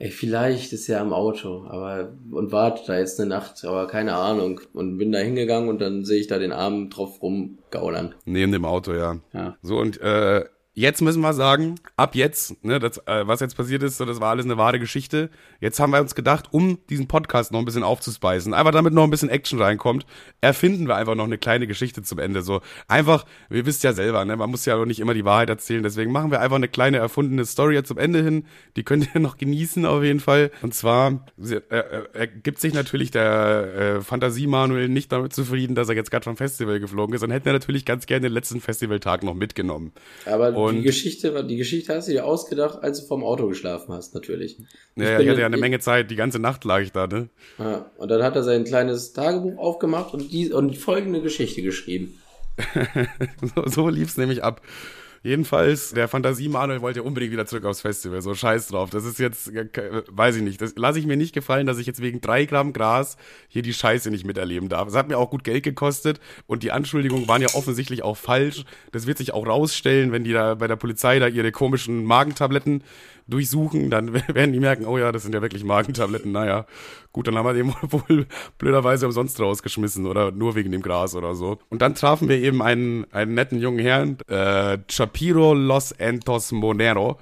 ey, vielleicht ist er am Auto, aber und wartet da jetzt eine Nacht, aber keine Ahnung. Und bin da hingegangen und dann sehe ich da den Arm drauf rumgaulern. Neben dem Auto, ja. ja. So, und äh, jetzt müssen wir sagen, ab jetzt, ne, das, äh, was jetzt passiert ist, so, das war alles eine wahre Geschichte. Jetzt haben wir uns gedacht, um diesen Podcast noch ein bisschen aufzuspeisen, einfach damit noch ein bisschen Action reinkommt, erfinden wir einfach noch eine kleine Geschichte zum Ende. So einfach, wir wisst ja selber, ne, man muss ja auch nicht immer die Wahrheit erzählen, deswegen machen wir einfach eine kleine erfundene Story jetzt zum Ende hin. Die könnt ihr noch genießen auf jeden Fall. Und zwar äh, äh, ergibt sich natürlich der äh, Fantasie-Manuel nicht damit zufrieden, dass er jetzt gerade vom Festival geflogen ist und hätte er natürlich ganz gerne den letzten Festivaltag noch mitgenommen. Aber und die Geschichte, die Geschichte hast du dir ausgedacht, als du vorm Auto geschlafen hast, natürlich. Ja, ja ich hatte ja eine Menge Zeit, die ganze Nacht lag ich da, ne? Ja, und dann hat er sein kleines Tagebuch aufgemacht und die, und folgende Geschichte geschrieben. so, so lief's nämlich ab. Jedenfalls, der Fantasie-Manuel wollte unbedingt wieder zurück aufs Festival. So scheiß drauf. Das ist jetzt, weiß ich nicht. Das lasse ich mir nicht gefallen, dass ich jetzt wegen drei Gramm Gras hier die Scheiße nicht miterleben darf. Es hat mir auch gut Geld gekostet und die Anschuldigungen waren ja offensichtlich auch falsch. Das wird sich auch rausstellen, wenn die da bei der Polizei da ihre komischen Magentabletten durchsuchen, dann werden die merken, oh ja, das sind ja wirklich Magentabletten. Naja, gut, dann haben wir den wohl blöderweise umsonst rausgeschmissen oder nur wegen dem Gras oder so. Und dann trafen wir eben einen, einen netten jungen Herrn, äh, Chapiro Los Entos Monero.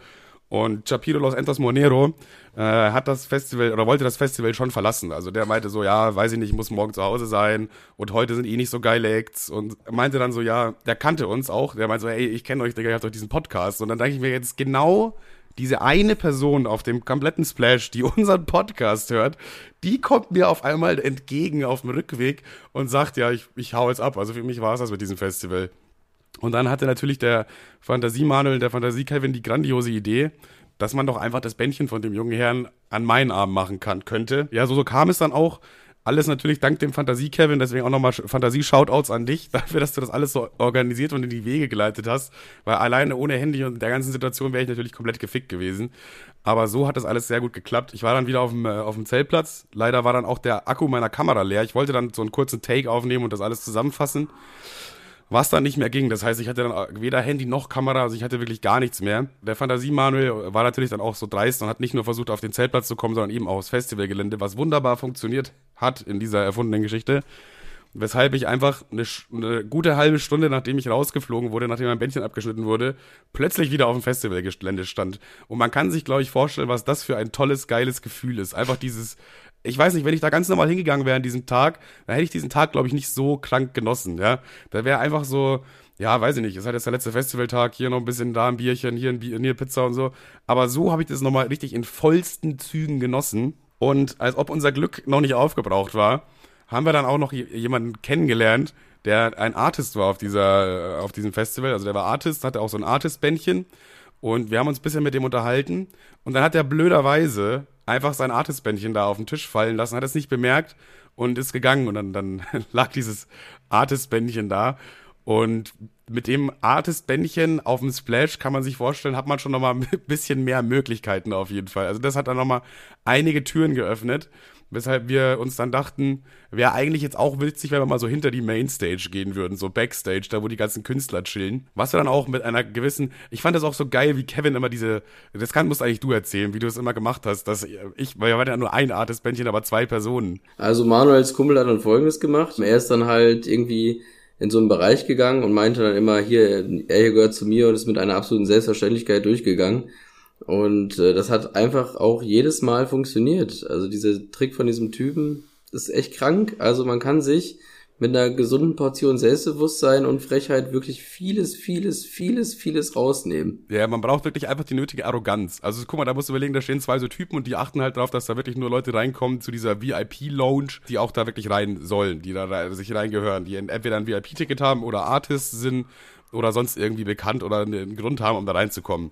Und Chapiro Los Entos Monero äh, hat das Festival oder wollte das Festival schon verlassen. Also der meinte so, ja, weiß ich nicht, ich muss morgen zu Hause sein und heute sind eh nicht so geile Acts und meinte dann so, ja, der kannte uns auch. Der meinte so, ey, ich kenne euch, Digga, ihr habt euch diesen Podcast. Und dann denke ich mir jetzt genau diese eine Person auf dem kompletten Splash, die unseren Podcast hört, die kommt mir auf einmal entgegen auf dem Rückweg und sagt, ja, ich, ich hau jetzt ab. Also für mich war es das mit diesem Festival. Und dann hatte natürlich der Fantasie-Manuel, der Fantasie-Kevin die grandiose Idee, dass man doch einfach das Bändchen von dem jungen Herrn an meinen Arm machen kann, könnte. Ja, so, so kam es dann auch. Alles natürlich dank dem Fantasie-Kevin, deswegen auch nochmal Fantasie-Shoutouts an dich, dafür, dass du das alles so organisiert und in die Wege geleitet hast. Weil alleine ohne Handy und der ganzen Situation wäre ich natürlich komplett gefickt gewesen. Aber so hat das alles sehr gut geklappt. Ich war dann wieder auf dem, äh, auf dem Zeltplatz. Leider war dann auch der Akku meiner Kamera leer. Ich wollte dann so einen kurzen Take aufnehmen und das alles zusammenfassen was dann nicht mehr ging. Das heißt, ich hatte dann weder Handy noch Kamera, also ich hatte wirklich gar nichts mehr. Der Fantasie-Manuel war natürlich dann auch so dreist und hat nicht nur versucht, auf den Zeltplatz zu kommen, sondern eben auch aufs Festivalgelände, was wunderbar funktioniert hat in dieser erfundenen Geschichte. Weshalb ich einfach eine, eine, gute halbe Stunde, nachdem ich rausgeflogen wurde, nachdem mein Bändchen abgeschnitten wurde, plötzlich wieder auf dem Festivalgelände stand. Und man kann sich, glaube ich, vorstellen, was das für ein tolles, geiles Gefühl ist. Einfach dieses, ich weiß nicht, wenn ich da ganz normal hingegangen wäre an diesem Tag, dann hätte ich diesen Tag, glaube ich, nicht so krank genossen, ja. Da wäre einfach so, ja, weiß ich nicht, es ist halt jetzt der letzte Festivaltag, hier noch ein bisschen, da ein Bierchen, hier ein Bier, hier Pizza und so. Aber so habe ich das nochmal richtig in vollsten Zügen genossen. Und als ob unser Glück noch nicht aufgebraucht war, haben wir dann auch noch jemanden kennengelernt, der ein Artist war auf dieser, auf diesem Festival. Also der war Artist, hatte auch so ein Artist-Bändchen. Und wir haben uns ein bisschen mit dem unterhalten. Und dann hat er blöderweise einfach sein Artist-Bändchen da auf den Tisch fallen lassen, hat es nicht bemerkt und ist gegangen. Und dann, dann lag dieses Artist-Bändchen da. Und mit dem Artist-Bändchen auf dem Splash kann man sich vorstellen, hat man schon nochmal ein bisschen mehr Möglichkeiten auf jeden Fall. Also das hat dann nochmal einige Türen geöffnet. Weshalb wir uns dann dachten, wäre eigentlich jetzt auch witzig, wenn wir mal so hinter die Mainstage gehen würden, so Backstage, da wo die ganzen Künstler chillen. Was wir dann auch mit einer gewissen, ich fand das auch so geil, wie Kevin immer diese, das kann, musst eigentlich du erzählen, wie du es immer gemacht hast, dass ich, weil wir waren ja nur ein Artist-Bändchen, aber zwei Personen. Also Manuels Kumpel hat dann folgendes gemacht. Er ist dann halt irgendwie in so einen Bereich gegangen und meinte dann immer, hier, er hier gehört zu mir und ist mit einer absoluten Selbstverständlichkeit durchgegangen. Und äh, das hat einfach auch jedes Mal funktioniert. Also dieser Trick von diesem Typen ist echt krank. Also man kann sich mit einer gesunden Portion Selbstbewusstsein und Frechheit wirklich vieles, vieles, vieles, vieles rausnehmen. Ja, man braucht wirklich einfach die nötige Arroganz. Also guck mal, da musst du überlegen, da stehen zwei so Typen und die achten halt darauf, dass da wirklich nur Leute reinkommen zu dieser VIP-Lounge, die auch da wirklich rein sollen, die da sich reingehören, die entweder ein VIP-Ticket haben oder Artists sind oder sonst irgendwie bekannt oder einen Grund haben, um da reinzukommen.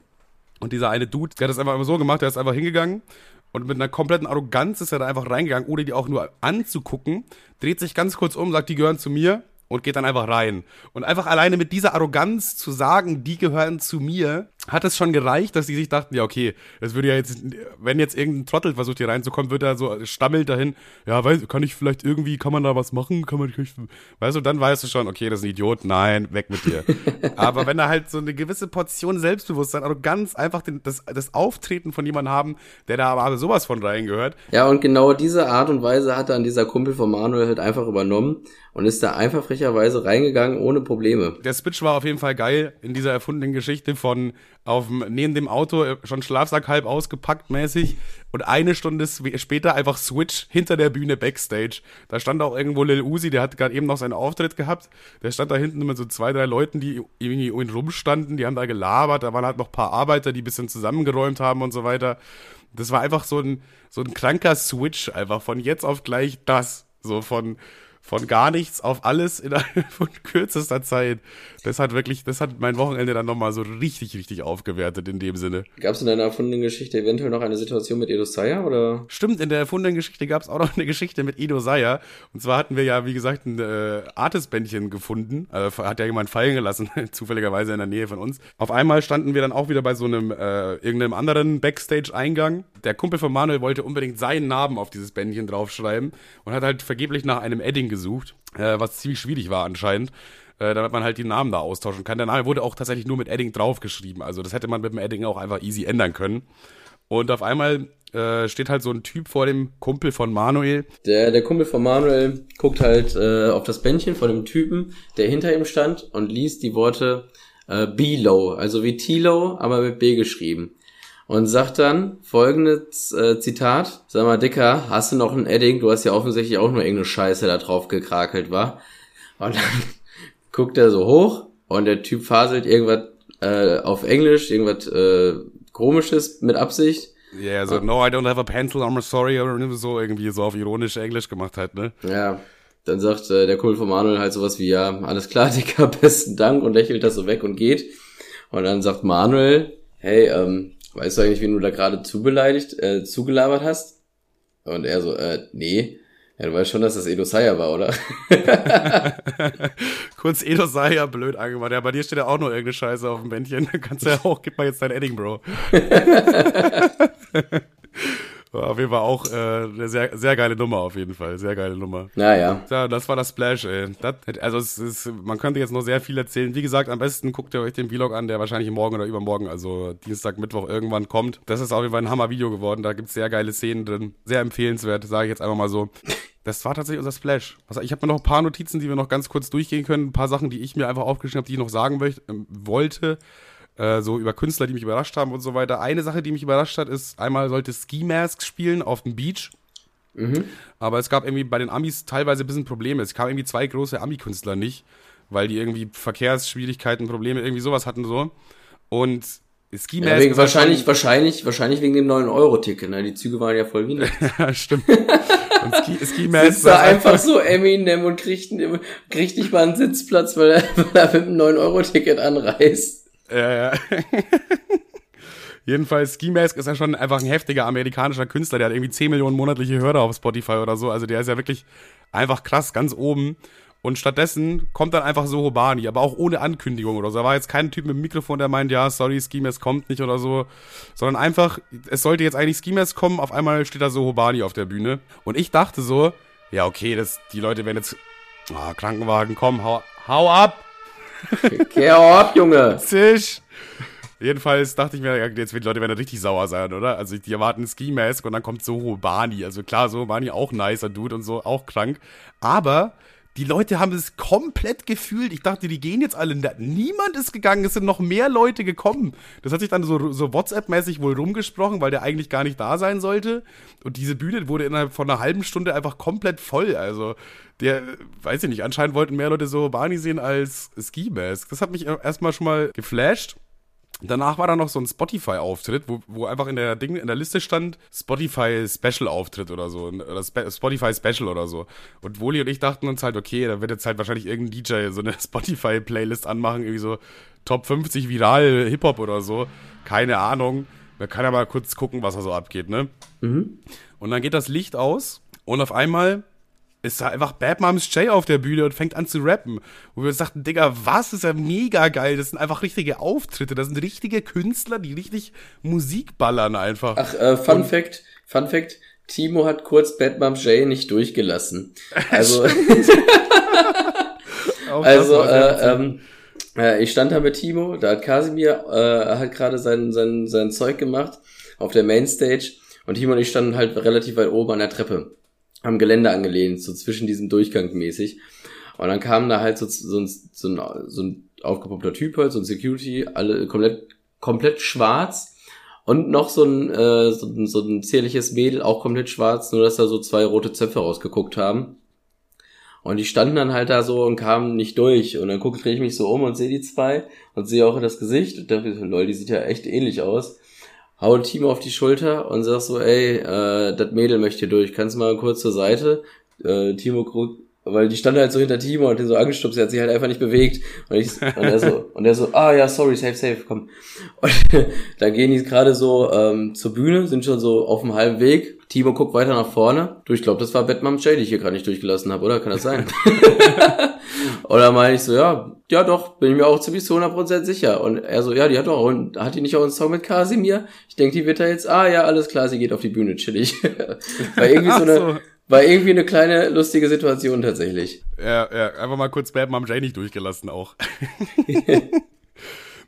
Und dieser eine Dude, der hat das einfach immer so gemacht, der ist einfach hingegangen und mit einer kompletten Arroganz ist er da einfach reingegangen, ohne die auch nur anzugucken, dreht sich ganz kurz um, sagt, die gehören zu mir und geht dann einfach rein. Und einfach alleine mit dieser Arroganz zu sagen, die gehören zu mir, hat es schon gereicht, dass die sich dachten, ja, okay, das würde ja jetzt, wenn jetzt irgendein Trottel versucht hier reinzukommen, wird er so stammelt dahin, ja, weiß, kann ich vielleicht irgendwie, kann man da was machen, kann man, weißt du, dann weißt du schon, okay, das ist ein Idiot, nein, weg mit dir. Aber wenn er halt so eine gewisse Portion Selbstbewusstsein, also ganz einfach den, das, das Auftreten von jemandem haben, der da aber sowas von reingehört. Ja, und genau diese Art und Weise hat dann dieser Kumpel von Manuel halt einfach übernommen und ist da einfach frecherweise reingegangen ohne Probleme. Der Switch war auf jeden Fall geil in dieser erfundenen Geschichte von auf dem, neben dem Auto äh, schon Schlafsack halb ausgepackt mäßig und eine Stunde später einfach Switch hinter der Bühne Backstage. Da stand auch irgendwo Lil Uzi, der hat gerade eben noch seinen Auftritt gehabt. Der stand da hinten mit so zwei, drei Leuten, die irgendwie um ihn rumstanden, die haben da gelabert. Da waren halt noch paar Arbeiter, die ein bisschen zusammengeräumt haben und so weiter. Das war einfach so ein, so ein kranker Switch, einfach von jetzt auf gleich das. So von, von gar nichts auf alles innerhalb von kürzester Zeit. Das hat wirklich, das hat mein Wochenende dann nochmal so richtig, richtig aufgewertet in dem Sinne. Gab es in deiner erfundenen Geschichte eventuell noch eine Situation mit Edo Saya oder? Stimmt, in der erfundenen Geschichte gab es auch noch eine Geschichte mit Edo Saya. Und zwar hatten wir ja, wie gesagt, ein äh, Artist-Bändchen gefunden. Also hat ja jemand fallen gelassen, zufälligerweise in der Nähe von uns. Auf einmal standen wir dann auch wieder bei so einem äh, irgendeinem anderen Backstage-Eingang. Der Kumpel von Manuel wollte unbedingt seinen Namen auf dieses Bändchen draufschreiben und hat halt vergeblich nach einem Edding gesucht, äh, was ziemlich schwierig war anscheinend äh, damit man halt die Namen da austauschen kann. Der Name wurde auch tatsächlich nur mit Edding draufgeschrieben. Also das hätte man mit dem Edding auch einfach easy ändern können. Und auf einmal äh, steht halt so ein Typ vor dem Kumpel von Manuel. Der, der Kumpel von Manuel guckt halt äh, auf das Bändchen von dem Typen, der hinter ihm stand und liest die Worte äh, B-Low, also wie T-Low, aber mit B geschrieben. Und sagt dann folgendes äh, Zitat, sag mal, Dicker, hast du noch ein Edding? Du hast ja offensichtlich auch nur irgendeine Scheiße da drauf gekrakelt, war. Und dann guckt er so hoch und der Typ faselt irgendwas äh, auf Englisch, irgendwas äh, komisches mit Absicht. Ja, yeah, so, no, I don't have a pencil, I'm sorry, oder so irgendwie so auf ironisch Englisch gemacht halt, ne? Ja. Dann sagt äh, der Kumpel von Manuel halt sowas wie, ja, alles klar, Dicker, besten Dank und lächelt das so weg und geht. Und dann sagt Manuel, hey, ähm, weißt du eigentlich, wen du da gerade zubeleidigt, äh, zugelabert hast? Und er so, äh, nee. Ja, du weißt schon, dass das Edo Saya war, oder? Kurz Edo Saya blöd angemacht. Ja, bei dir steht ja auch nur irgendeine Scheiße auf dem Bändchen. Dann kannst du ja auch, gib mal jetzt dein Edding, Bro. auf jeden Fall auch äh, eine sehr, sehr geile Nummer, auf jeden Fall. Sehr geile Nummer. Naja. Ja, das war das Splash, ey. Das, also es ist, man könnte jetzt noch sehr viel erzählen. Wie gesagt, am besten guckt ihr euch den Vlog an, der wahrscheinlich morgen oder übermorgen, also Dienstag, Mittwoch irgendwann kommt. Das ist auf jeden Fall ein Hammer-Video geworden. Da gibt's sehr geile Szenen drin. Sehr empfehlenswert, sage ich jetzt einfach mal so. Das war tatsächlich unser Splash. Also ich habe mir noch ein paar Notizen, die wir noch ganz kurz durchgehen können. Ein paar Sachen, die ich mir einfach aufgeschrieben habe, die ich noch sagen möchte, äh, wollte. Äh, so über Künstler, die mich überrascht haben und so weiter. Eine Sache, die mich überrascht hat, ist, einmal sollte Ski Mask spielen auf dem Beach. Mhm. Aber es gab irgendwie bei den Amis teilweise ein bisschen Probleme. Es kamen irgendwie zwei große Ami-Künstler nicht, weil die irgendwie Verkehrsschwierigkeiten, Probleme, irgendwie sowas hatten so. Und Ski Mask. Ja, wegen, wahrscheinlich, wahrscheinlich, wahrscheinlich wegen dem 9-Euro-Ticket, ne? Die Züge waren ja voll wie Ja, stimmt. Und Ski, Ski Mask. Sitzt da einfach so Eminem und kriegt, kriegt nicht mal einen Sitzplatz, weil er, weil er mit einem 9-Euro-Ticket anreist. Ja. Jedenfalls, Ski Mask ist ja schon einfach ein heftiger amerikanischer Künstler, der hat irgendwie 10 Millionen monatliche Hörer auf Spotify oder so. Also der ist ja wirklich einfach krass, ganz oben. Und stattdessen kommt dann einfach Sohobani, aber auch ohne Ankündigung oder so. Da war jetzt kein Typ mit dem Mikrofon, der meint, ja, sorry, Skimes kommt nicht oder so. Sondern einfach, es sollte jetzt eigentlich Skimes kommen, auf einmal steht da Sohobani auf der Bühne. Und ich dachte so, ja, okay, das, die Leute werden jetzt, oh, Krankenwagen, komm, hau, hau ab! Geh ab, Junge! Zisch! Jedenfalls dachte ich mir, jetzt wird die Leute werden richtig sauer sein, oder? Also die erwarten Ski Mask und dann kommt Soho Bani. Also klar, Soho Bani auch nicer Dude und so, auch krank. Aber die Leute haben es komplett gefühlt. Ich dachte, die gehen jetzt alle. Niemand ist gegangen. Es sind noch mehr Leute gekommen. Das hat sich dann so, so WhatsApp-mäßig wohl rumgesprochen, weil der eigentlich gar nicht da sein sollte. Und diese Bühne wurde innerhalb von einer halben Stunde einfach komplett voll. Also, der, weiß ich nicht, anscheinend wollten mehr Leute so Barney sehen als Ski Mask. Das hat mich erstmal schon mal geflasht. Danach war da noch so ein Spotify-Auftritt, wo, wo einfach in der Ding in der Liste stand Spotify Special Auftritt oder so oder Spe Spotify Special oder so. Und Woli und ich dachten uns halt, okay, da wird jetzt halt wahrscheinlich irgendein DJ so eine Spotify Playlist anmachen, irgendwie so Top 50 viral Hip Hop oder so. Keine Ahnung. Man kann ja mal kurz gucken, was da so abgeht, ne? Mhm. Und dann geht das Licht aus und auf einmal ist da einfach Bad Moms J auf der Bühne und fängt an zu rappen. Wo wir sagten, Digga, was ist ja mega geil. Das sind einfach richtige Auftritte. Das sind richtige Künstler, die richtig Musik ballern einfach. Ach, äh, Fun und, Fact, Fun Fact, Timo hat kurz Bad Moms J nicht durchgelassen. Also, also, äh, ähm, äh, ich stand da mit Timo, da hat Kasimir, äh, hat gerade sein, sein, sein Zeug gemacht auf der Mainstage und Timo und ich standen halt relativ weit oben an der Treppe am Gelände angelehnt, so zwischen diesem Durchgang mäßig. Und dann kam da halt so, so, ein, so, ein, so ein aufgepuppter Typ halt, so ein Security, alle komplett, komplett schwarz. Und noch so ein, äh, so, so ein zierliches Mädel, auch komplett schwarz, nur dass da so zwei rote Zöpfe rausgeguckt haben. Und die standen dann halt da so und kamen nicht durch. Und dann gucke ich mich so um und sehe die zwei und sehe auch das Gesicht und dachte, lol, die sieht ja echt ähnlich aus hau Timo auf die Schulter und sag so, ey, äh, das Mädel möchte hier durch, kannst du mal kurz zur Seite? Äh, Timo guckt, weil die stand halt so hinter Timo und den so angestupst, er hat sich halt einfach nicht bewegt. Und, ich, und er so, und er so, ah ja, sorry, safe, safe, komm. Und dann gehen die gerade so ähm, zur Bühne, sind schon so auf dem halben Weg. Timo guckt weiter nach vorne. Du, ich glaube, das war Batman Jay, die ich hier gerade nicht durchgelassen habe, oder? Kann das sein? Oder meine ich so, ja, ja doch, bin ich mir auch ziemlich zu 100% sicher. Und er so, ja, die hat doch, und hat die nicht auch einen Song mit Kasimir? Ich denke, die wird da jetzt, ah ja, alles klar, sie geht auf die Bühne, chillig. war irgendwie so eine, so. war irgendwie eine kleine lustige Situation tatsächlich. Ja, ja, einfach mal kurz Bad Mom Jay nicht durchgelassen auch.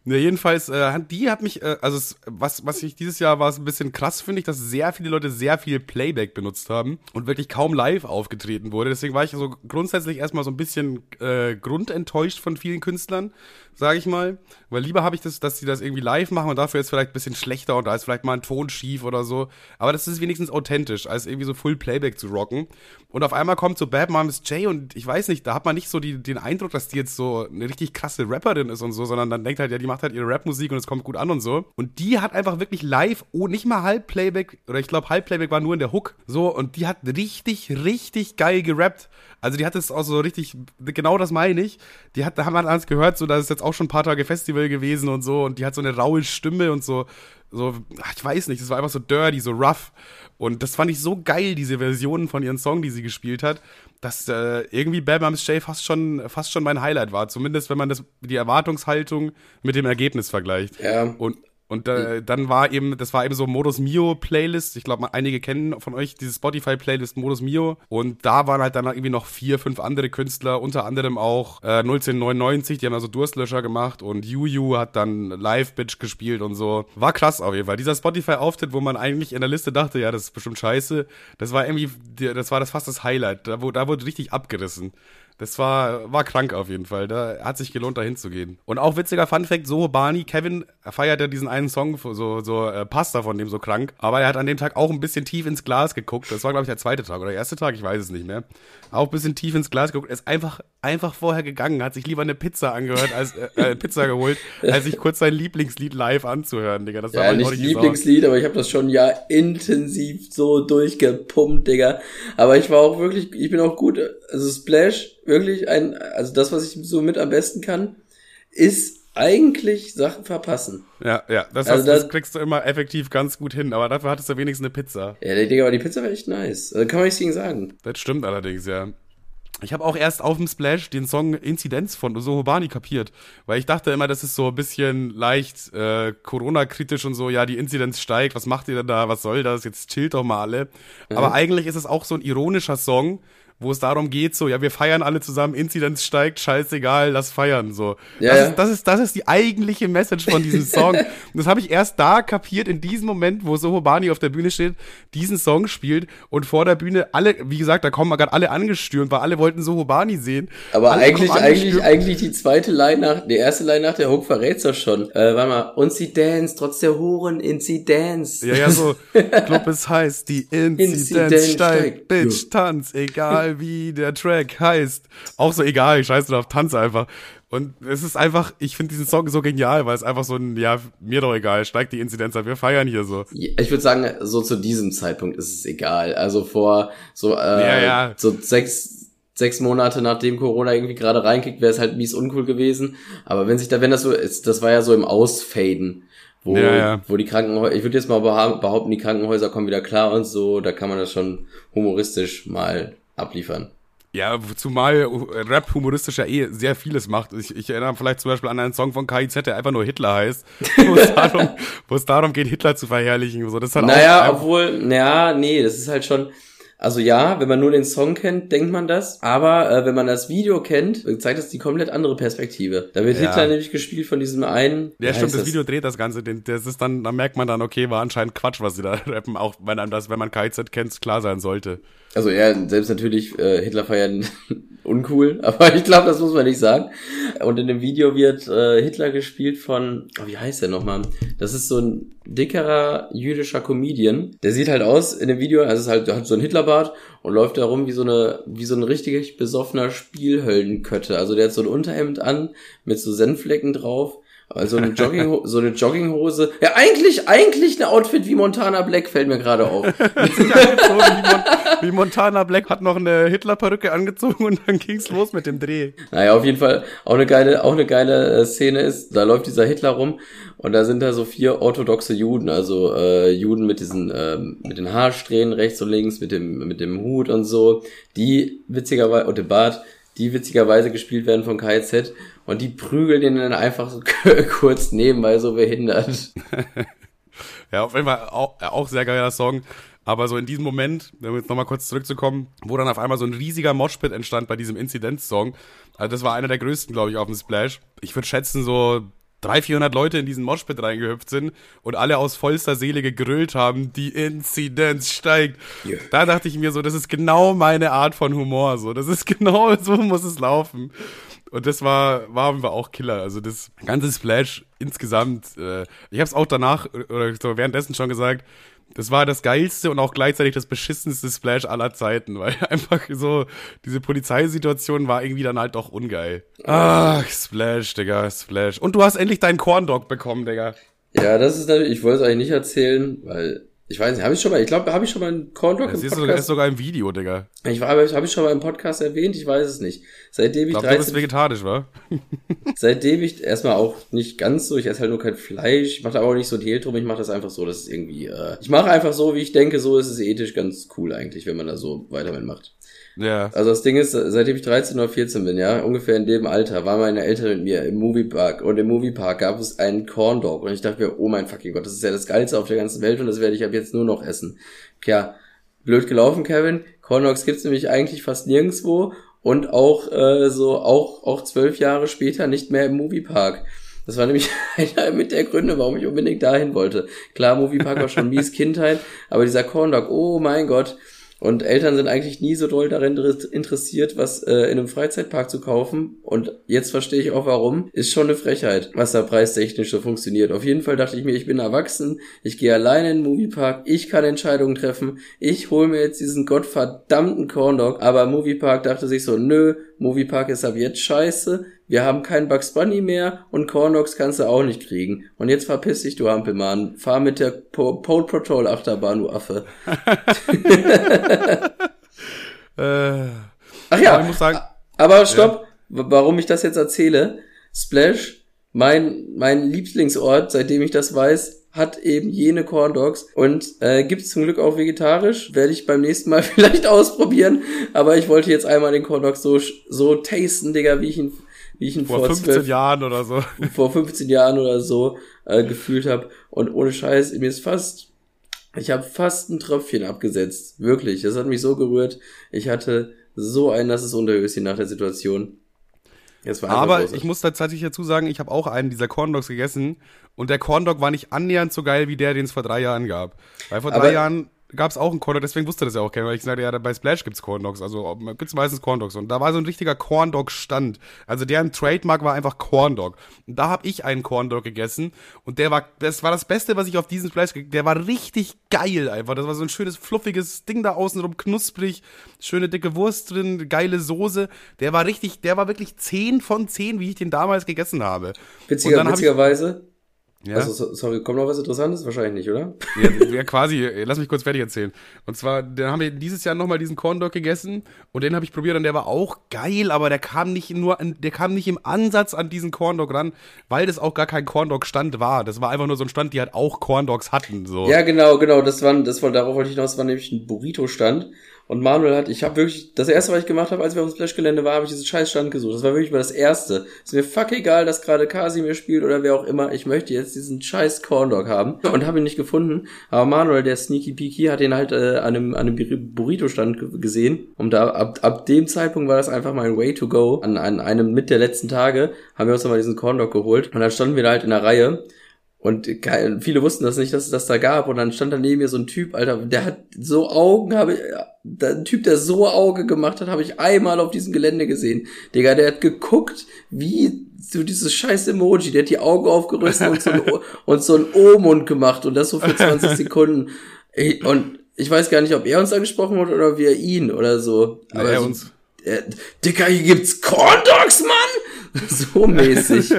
Ne, jedenfalls, äh, die hat mich, äh, also was, was ich dieses Jahr war, es ein bisschen krass, finde ich, dass sehr viele Leute sehr viel Playback benutzt haben und wirklich kaum live aufgetreten wurde. Deswegen war ich so grundsätzlich erstmal so ein bisschen äh, grundenttäuscht von vielen Künstlern sage ich mal. Weil lieber habe ich das, dass sie das irgendwie live machen und dafür ist vielleicht ein bisschen schlechter und da ist vielleicht mal ein Ton schief oder so. Aber das ist wenigstens authentisch, als irgendwie so Full Playback zu rocken. Und auf einmal kommt so Bad Moms Jay und ich weiß nicht, da hat man nicht so die, den Eindruck, dass die jetzt so eine richtig krasse Rapperin ist und so, sondern dann denkt halt, ja, die macht halt ihre Rapmusik und es kommt gut an und so. Und die hat einfach wirklich live, oh, nicht mal Halb Playback, oder ich glaube Halb Playback war nur in der Hook, so, und die hat richtig, richtig geil gerappt. Also die hat es auch so richtig, genau das meine ich. Die hat, da haben wir alles gehört, so, dass es jetzt auch schon ein paar Tage Festival gewesen und so. Und die hat so eine raue Stimme und so, so, ach, ich weiß nicht, das war einfach so dirty, so rough. Und das fand ich so geil, diese Versionen von ihren Song, die sie gespielt hat, dass äh, irgendwie Bam Bam Shay fast schon, fast schon mein Highlight war. Zumindest wenn man das, die Erwartungshaltung mit dem Ergebnis vergleicht. Ja. Und und äh, dann war eben, das war eben so Modus Mio Playlist. Ich glaube, einige kennen von euch diese Spotify Playlist Modus Mio. Und da waren halt dann irgendwie noch vier, fünf andere Künstler, unter anderem auch äh, 01099, die haben also Durstlöscher gemacht und Yu hat dann Live Bitch gespielt und so. War krass auf jeden Fall. Dieser Spotify Auftritt, wo man eigentlich in der Liste dachte, ja, das ist bestimmt scheiße, das war irgendwie, das war das fast das Highlight. Da, wo, da wurde richtig abgerissen. Das war, war krank auf jeden Fall. Da hat sich gelohnt, da hinzugehen. Und auch witziger Funfact, so Barney, Kevin feiert ja diesen einen Song, so, so äh, Pasta von dem so krank. Aber er hat an dem Tag auch ein bisschen tief ins Glas geguckt. Das war, glaube ich, der zweite Tag oder der erste Tag, ich weiß es nicht mehr. Auch ein bisschen tief ins Glas geguckt. Er ist einfach, einfach vorher gegangen, hat sich lieber eine Pizza angehört, als äh, äh Pizza geholt, als sich kurz sein Lieblingslied live anzuhören, Digga. Das war ja, nicht Lieblingslied, aber ich habe das schon ja intensiv so durchgepumpt, Digga. Aber ich war auch wirklich, ich bin auch gut, also Splash wirklich ein, also das, was ich so mit am besten kann, ist eigentlich Sachen verpassen. Ja, ja, das, also das, das kriegst du immer effektiv ganz gut hin, aber dafür hattest du wenigstens eine Pizza. Ja, Digga, aber die Pizza war echt nice. Also kann man nichts gegen sagen. Das stimmt allerdings, ja. Ich habe auch erst auf dem Splash den Song Inzidenz von Sohobani kapiert, weil ich dachte immer, das ist so ein bisschen leicht äh, Corona-kritisch und so, ja, die Inzidenz steigt, was macht ihr denn da, was soll das, jetzt chillt doch mal alle. Mhm. Aber eigentlich ist es auch so ein ironischer Song, wo es darum geht, so, ja, wir feiern alle zusammen, Inzidenz steigt, scheißegal, lass feiern, so. Ja, das, ja. Ist, das, ist, das ist die eigentliche Message von diesem Song. und das habe ich erst da kapiert, in diesem Moment, wo Sohobani auf der Bühne steht, diesen Song spielt und vor der Bühne alle, wie gesagt, da kommen gerade alle angestürmt, weil alle wollten Sohobani sehen. Aber eigentlich, eigentlich, eigentlich die zweite Line nach, die erste Line nach der Hook verrät's doch schon. Äh, warte mal, und sie dance, trotz der Huren, Inzidenz. Ja, ja, so, Club ist heiß, die Inzidenz, Inzidenz steigt, steigt, Bitch, tanz, egal egal wie der Track heißt. Auch so egal, ich scheiße drauf, tanze einfach. Und es ist einfach, ich finde diesen Song so genial, weil es einfach so ein, ja, mir doch egal, steigt die Inzidenz ab, wir feiern hier so. Ich würde sagen, so zu diesem Zeitpunkt ist es egal. Also vor so, äh, ja, ja. so sechs, sechs Monate nachdem Corona irgendwie gerade reinkickt, wäre es halt mies uncool gewesen. Aber wenn sich da, wenn das so ist, das war ja so im Ausfaden wo, ja, ja. wo die Krankenhäuser, ich würde jetzt mal behaupten, die Krankenhäuser kommen wieder klar und so, da kann man das schon humoristisch mal abliefern. Ja, zumal Rap humoristisch ja eh sehr vieles macht. Ich, ich erinnere vielleicht zum Beispiel an einen Song von KIZ, der einfach nur Hitler heißt, wo es darum, wo es darum geht, Hitler zu verherrlichen. So, das hat naja, obwohl, naja, nee, das ist halt schon, also ja, wenn man nur den Song kennt, denkt man das. Aber äh, wenn man das Video kennt, zeigt das die komplett andere Perspektive. Da wird ja. Hitler nämlich gespielt von diesem einen. Ja, stimmt, das, das Video dreht das Ganze. Das ist dann, da merkt man dann, okay, war anscheinend Quatsch, was sie da rappen, auch wenn einem das, wenn man KZ kennt, klar sein sollte. Also ja, selbst natürlich äh, Hitler feiern uncool, aber ich glaube, das muss man nicht sagen. Und in dem Video wird äh, Hitler gespielt von, oh, wie heißt der nochmal? Das ist so ein dickerer jüdischer Comedian. Der sieht halt aus in dem Video, also ist halt, hat so ein Hitlerbart und läuft da rum wie so eine, wie so ein richtig besoffener Spielhöllenkötte. Also der hat so ein Unterhemd an mit so Senflecken drauf also eine Jogging, so eine Jogginghose. Ja, eigentlich, eigentlich ein Outfit wie Montana Black fällt mir gerade auf. wie, wie, Montana Black hat noch eine Hitler-Perücke angezogen und dann ging's los mit dem Dreh. Naja, auf jeden Fall auch eine geile, auch eine geile äh, Szene ist, da läuft dieser Hitler rum und da sind da so vier orthodoxe Juden, also äh, Juden mit diesen, äh, mit den Haarsträhnen rechts und links, mit dem, mit dem Hut und so, die witzigerweise, und dem Bart, die witzigerweise gespielt werden von KZ und die prügeln den dann einfach so kurz nebenbei so behindert. ja, auf jeden Fall auch, auch sehr geiler Song. Aber so in diesem Moment, um jetzt nochmal kurz zurückzukommen, wo dann auf einmal so ein riesiger Moshpit entstand bei diesem Inzidenz-Song. Also das war einer der größten, glaube ich, auf dem Splash. Ich würde schätzen, so 300, 400 Leute in diesen Moshpit reingehüpft sind und alle aus vollster Seele gegrölt haben, die Inzidenz steigt. Yeah. Da dachte ich mir so, das ist genau meine Art von Humor. So, das ist genau so muss es laufen. Und das war, waren wir auch Killer. Also das ganze Splash insgesamt, äh, ich habe es auch danach oder so währenddessen schon gesagt, das war das geilste und auch gleichzeitig das beschissenste Splash aller Zeiten, weil einfach so diese Polizeisituation war irgendwie dann halt doch ungeil. Ach, Splash, Digga, Splash. Und du hast endlich deinen Corn Dog bekommen, Digga. Ja, das ist natürlich, ich wollte es eigentlich nicht erzählen, weil ich weiß nicht, habe ich schon mal, ich glaube, habe ich schon mal einen Corn Dog im Podcast. Sogar, ist sogar im Video, Digga. Ich war, habe ich schon mal im Podcast erwähnt, ich weiß es nicht. Seitdem ich, ich glaub, 13, du bist vegetarisch, wa? seitdem ich erstmal auch nicht ganz so, ich esse halt nur kein Fleisch, ich mache aber auch nicht so Deal drum, ich mache das einfach so, dass es irgendwie, äh, ich mache einfach so, wie ich denke, so ist es ethisch ganz cool eigentlich, wenn man da so weiter mitmacht. Ja. Also das Ding ist, seitdem ich 13 oder 14 bin, ja, ungefähr in dem Alter, waren meine Eltern mit mir im Moviepark und im Moviepark gab es einen Corn Dog und ich dachte mir, oh mein fucking Gott, das ist ja das Geilste auf der ganzen Welt und das werde ich ab jetzt nur noch essen. Tja, blöd gelaufen, Kevin. Corn Dogs gibt's nämlich eigentlich fast nirgendwo und auch äh, so auch auch zwölf Jahre später nicht mehr im Moviepark. Das war nämlich einer mit der Gründe, warum ich unbedingt dahin wollte. Klar, Moviepark war schon mies Kindheit, aber dieser Corn Dog, oh mein Gott, und Eltern sind eigentlich nie so doll darin interessiert, was äh, in einem Freizeitpark zu kaufen. Und jetzt verstehe ich auch warum. Ist schon eine Frechheit, was da preistechnisch so funktioniert. Auf jeden Fall dachte ich mir, ich bin erwachsen, ich gehe alleine in den Moviepark, ich kann Entscheidungen treffen, ich hole mir jetzt diesen gottverdammten Corndog. Aber Moviepark dachte sich so, nö, Moviepark ist ab jetzt scheiße, wir haben keinen Bugs Bunny mehr und Cornox kannst du auch nicht kriegen. Und jetzt verpiss dich, du Hampelmann. Fahr mit der po Pole Patrol Achterbahn, du Affe. äh, Ach ja, aber, ich muss sagen, aber stopp, ja. warum ich das jetzt erzähle. Splash, mein, mein Lieblingsort, seitdem ich das weiß, hat eben jene Corn Dogs und äh, gibt es zum Glück auch vegetarisch. Werde ich beim nächsten Mal vielleicht ausprobieren. Aber ich wollte jetzt einmal den Corn Dog so, so tasten, Digga, wie ich ihn wie ich ihn vor, vor 15 12, Jahren oder so. Vor 15 Jahren oder so äh, gefühlt habe. Und ohne Scheiß, mir ist fast, ich habe fast ein Tröpfchen abgesetzt. Wirklich, das hat mich so gerührt. Ich hatte so ein nasses Unterhöschen nach der Situation. Aber ich muss tatsächlich dazu sagen, ich habe auch einen dieser Corn Dogs gegessen und der Corn Dog war nicht annähernd so geil wie der, den es vor drei Jahren gab. Weil vor Aber drei Jahren gab es auch einen Corn Dog, deswegen wusste das ja auch keiner, weil ich sagte, ja, bei Splash gibt's Corn Dogs, also gibt's meistens Corn Dogs. Und da war so ein richtiger Corn Dog Stand. Also deren Trademark war einfach Corn Dog. Und da habe ich einen Corn Dog gegessen und der war, das war das Beste, was ich auf diesem Fleisch, der war richtig geil einfach. Das war so ein schönes, fluffiges Ding da außenrum, knusprig, schöne dicke Wurst drin, geile Soße. Der war richtig, der war wirklich 10 von 10, wie ich den damals gegessen habe. Witziger, witzigerweise, ja? Also, sorry, kommt noch was Interessantes? Wahrscheinlich nicht, oder? Ja, ja, quasi. Lass mich kurz fertig erzählen. Und zwar, dann haben wir dieses Jahr nochmal diesen Corn Dog gegessen und den habe ich probiert und der war auch geil, aber der kam nicht nur, an, der kam nicht im Ansatz an diesen Corn Dog ran, weil das auch gar kein Corn Dog Stand war. Das war einfach nur so ein Stand, die halt auch Corn Dogs hatten, so. Ja, genau, genau. Das war, das war, darauf wollte ich noch, das war nämlich ein Burrito Stand und Manuel hat, ich habe wirklich, das erste, was ich gemacht habe, als wir auf dem Splash-Gelände waren, habe ich diesen scheiß Stand gesucht. Das war wirklich mal das erste. Ist mir fuck egal, dass gerade Kasimir spielt oder wer auch immer. Ich möchte jetzt diesen scheiß Corndog haben. Und habe ihn nicht gefunden. Aber Manuel, der Sneaky Peaky, hat ihn halt äh, an einem, an einem Burrito-Stand gesehen. Und da, ab, ab dem Zeitpunkt war das einfach mein Way to go. An, an einem mit der letzten Tage haben wir uns nochmal diesen Corndog geholt. Und dann standen wir da halt in der Reihe. Und viele wussten das nicht, dass es das da gab. Und dann stand da neben mir so ein Typ, Alter, der hat so Augen, habe ich, ein Typ, der so Auge gemacht hat, habe ich einmal auf diesem Gelände gesehen. Digga, der hat geguckt, wie so dieses scheiß Emoji, der hat die Augen aufgerüstet und so ein, und so ein O-Mund gemacht und das so für 20 Sekunden. Und ich weiß gar nicht, ob er uns angesprochen hat oder wir ihn oder so. Aber er uns. Äh, Dicker, hier gibt's Corn Dogs, Mann! So mäßig.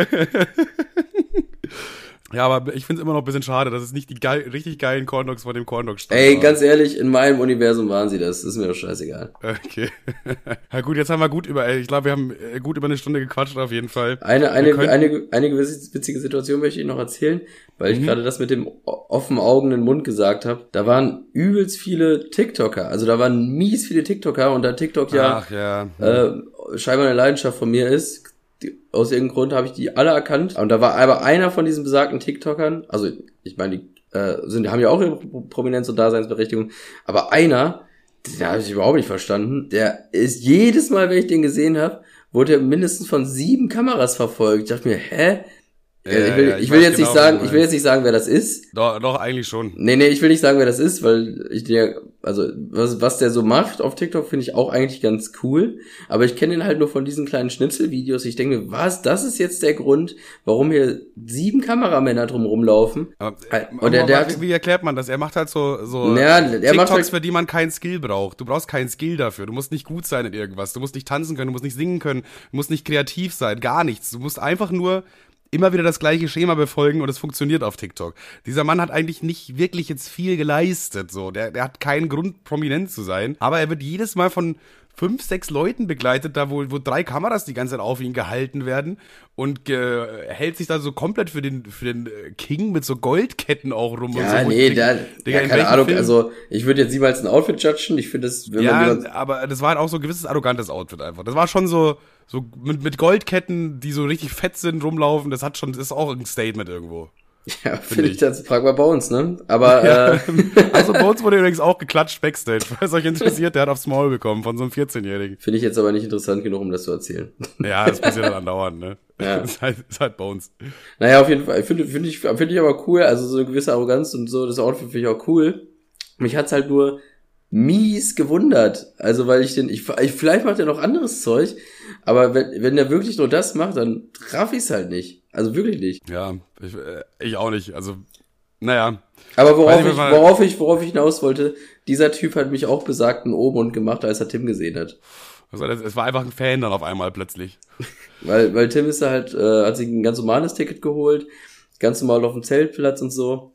Ja, aber ich finde es immer noch ein bisschen schade, dass es nicht die geil, richtig geilen Corndogs vor dem Corndog stand. Ey, ganz ehrlich, in meinem Universum waren sie das. Ist mir doch scheißegal. Okay. ja gut, jetzt haben wir gut über, ich glaube, wir haben äh, gut über eine Stunde gequatscht auf jeden Fall. Eine, eine, eine, eine witzige Situation möchte ich noch erzählen, weil ich mhm. gerade das mit dem offen Augenden Mund gesagt habe. Da waren übelst viele TikToker. Also da waren mies viele TikToker und da TikTok ja, Ach, ja. Äh, scheinbar eine Leidenschaft von mir ist, die, aus irgendeinem Grund habe ich die alle erkannt. Und da war aber einer von diesen besagten TikTokern, also ich meine, die äh, sind, haben ja auch ihre Prominenz und Daseinsberechtigung, aber einer, der habe ich überhaupt nicht verstanden, der ist jedes Mal, wenn ich den gesehen habe, wurde er mindestens von sieben Kameras verfolgt. Ich dachte mir, hä? Ja, ich will, ja, ich, ich will jetzt genau, nicht sagen, ich will jetzt nicht sagen, wer das ist. Doch, doch, eigentlich schon. Nee, nee, ich will nicht sagen, wer das ist, weil ich dir, also, was, was der so macht auf TikTok finde ich auch eigentlich ganz cool. Aber ich kenne ihn halt nur von diesen kleinen Schnitzelvideos. Ich denke mir, was, das ist jetzt der Grund, warum hier sieben Kameramänner drum rumlaufen. Aber, äh, und der, der hat, wie erklärt man das? Er macht halt so, so ja, TikToks, macht halt, für die man keinen Skill braucht. Du brauchst keinen Skill dafür. Du musst nicht gut sein in irgendwas. Du musst nicht tanzen können, du musst nicht singen können, du musst nicht kreativ sein, gar nichts. Du musst einfach nur immer wieder das gleiche Schema befolgen und es funktioniert auf TikTok. Dieser Mann hat eigentlich nicht wirklich jetzt viel geleistet, so. Der, der hat keinen Grund, prominent zu sein. Aber er wird jedes Mal von fünf, sechs Leuten begleitet, da wo, wo drei Kameras die ganze Zeit auf ihn gehalten werden und äh, hält sich da so komplett für den, für den äh, King mit so Goldketten auch rum. Ja, so, nee, da, Digga, ja, keine Ahnung, Film? also ich würde jetzt niemals ein Outfit judgen, ich finde das, wenn ja, man aber das war halt auch so ein gewisses arrogantes Outfit einfach. Das war schon so, so mit, mit Goldketten, die so richtig fett sind, rumlaufen, das hat schon, das ist auch ein Statement irgendwo. Ja, finde find ich, das. Frag mal Bones, ne? Aber, ja. äh. Also Bones wurde übrigens auch geklatscht Backstage. Falls euch interessiert, der hat aufs Maul bekommen von so einem 14-Jährigen. Finde ich jetzt aber nicht interessant genug, um das zu erzählen. Ja, das passiert dann andauernd, ne? Ja. Ist halt, ist halt Bones. Naja, auf jeden Fall. Finde find ich, finde ich aber cool. Also so eine gewisse Arroganz und so, das Outfit finde ich auch cool. Mich hat's halt nur mies gewundert. Also, weil ich den, ich, ich vielleicht macht er noch anderes Zeug, aber wenn, wenn der wirklich nur das macht, dann raff ich's halt nicht. Also wirklich nicht. Ja, ich, äh, ich auch nicht. Also, naja. Aber worauf ich, worauf ich, worauf ich hinaus wollte, dieser Typ hat mich auch besagten Oben gemacht, als er Tim gesehen hat. Also, es war einfach ein Fan dann auf einmal plötzlich. weil, weil Tim ist halt, äh, hat sich ein ganz normales Ticket geholt, ganz normal auf dem Zeltplatz und so.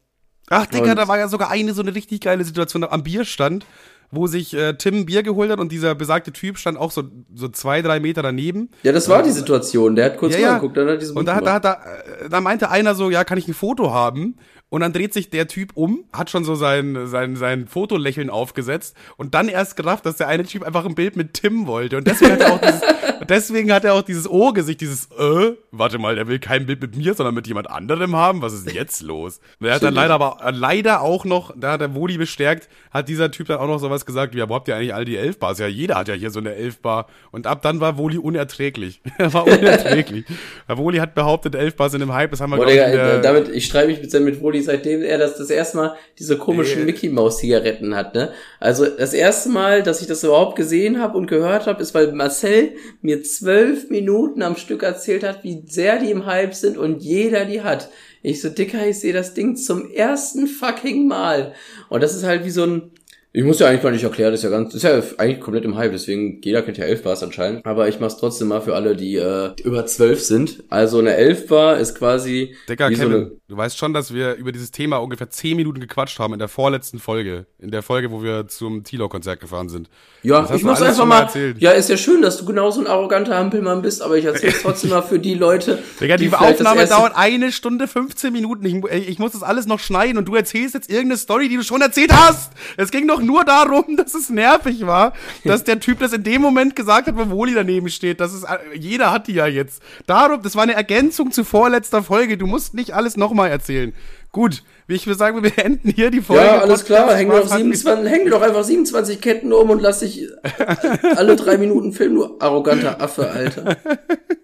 Ach, Digga, da war ja sogar eine so eine richtig geile Situation am Bierstand wo sich äh, Tim Bier geholt hat und dieser besagte Typ stand auch so, so zwei, drei Meter daneben. Ja, das war die Situation. Der hat kurz ja, ja. geguckt, dann hat diesen Und da, da, da, äh, da meinte einer so, ja, kann ich ein Foto haben? Und dann dreht sich der Typ um, hat schon so sein, sein, sein Fotolächeln aufgesetzt und dann erst gerafft, dass der eine Typ einfach ein Bild mit Tim wollte. Und deswegen hat er auch dieses, deswegen hat er auch dieses Ohrgesicht, dieses, äh, warte mal, der will kein Bild mit mir, sondern mit jemand anderem haben. Was ist jetzt los? Der hat dann leider aber, äh, leider auch noch, da hat der Woli bestärkt, hat dieser Typ dann auch noch sowas gesagt, wie, ja, wo habt ihr eigentlich all die Elfbars? Ja, jeder hat ja hier so eine Elfbar. Und ab dann war Woli unerträglich. er war unerträglich. Woli hat behauptet, Elfbars sind im Hype, das haben wir, Boah, Digga, äh, damit, ich streite mich mit, mit Woli, seitdem er das, das erste Mal diese komischen Äh. Mickey Maus Zigaretten hat, ne? Also das erste Mal, dass ich das überhaupt gesehen habe und gehört habe, ist, weil Marcel mir zwölf Minuten am Stück erzählt hat, wie sehr die im Hype sind und jeder die hat. Ich so, Dicker, ich sehe das Ding zum ersten fucking Mal. Und das ist halt wie so ein, ich muss ja eigentlich gar nicht erklären, das ist ja ganz, ist ja eigentlich komplett im Hype, deswegen jeder kennt ja 11 Bars anscheinend. Aber ich mach's trotzdem mal für alle, die äh, über 12 sind. Also eine 11 Bar ist quasi Digga, wie so Kevin, eine, du weißt schon, dass wir über dieses Thema ungefähr 10 Minuten gequatscht haben in der vorletzten Folge. In der Folge, wo wir zum Tilo-Konzert gefahren sind. Ja, ich mach's alles einfach mal erzählt. Ja, ist ja schön, dass du genauso ein arroganter Hampelmann bist, aber ich erzähl's trotzdem mal für die Leute. Digga, die, das Aufnahme erste- dauert eine Stunde 15 Minuten. Ich, ich muss das alles noch schneiden und du erzählst jetzt irgendeine Story, die du schon erzählt hast. Es ging doch nur darum, dass es nervig war, dass der Typ das in dem Moment gesagt hat, wo Woli daneben steht. Das ist, äh, jeder hat die ja jetzt. Darum, das war eine Ergänzung zu vorletzter Folge. Du musst nicht alles nochmal erzählen. Gut, wie ich würde sagen, wir beenden hier die Folge. Ja, alles klar, häng doch, Spaß hat mich- 27, häng doch einfach 27 Ketten um und lass dich alle drei Minuten filmen, du arroganter Affe, Alter.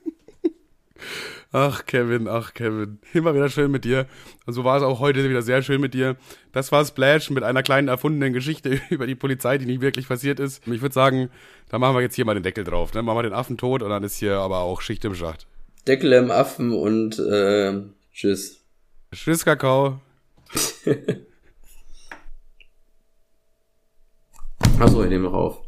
Ach, Kevin, ach, Kevin. Immer wieder schön mit dir. Und so war es auch heute wieder sehr schön mit dir. Das war Splash mit einer kleinen erfundenen Geschichte über die Polizei, die nicht wirklich passiert ist. Und ich würde sagen, da machen wir jetzt hier mal den Deckel drauf. Ne? Machen wir den Affen tot und dann ist hier aber auch Schicht im Schacht. Deckel im Affen und äh, tschüss. Tschüss, Kakao. Achso, ich nehme noch auf.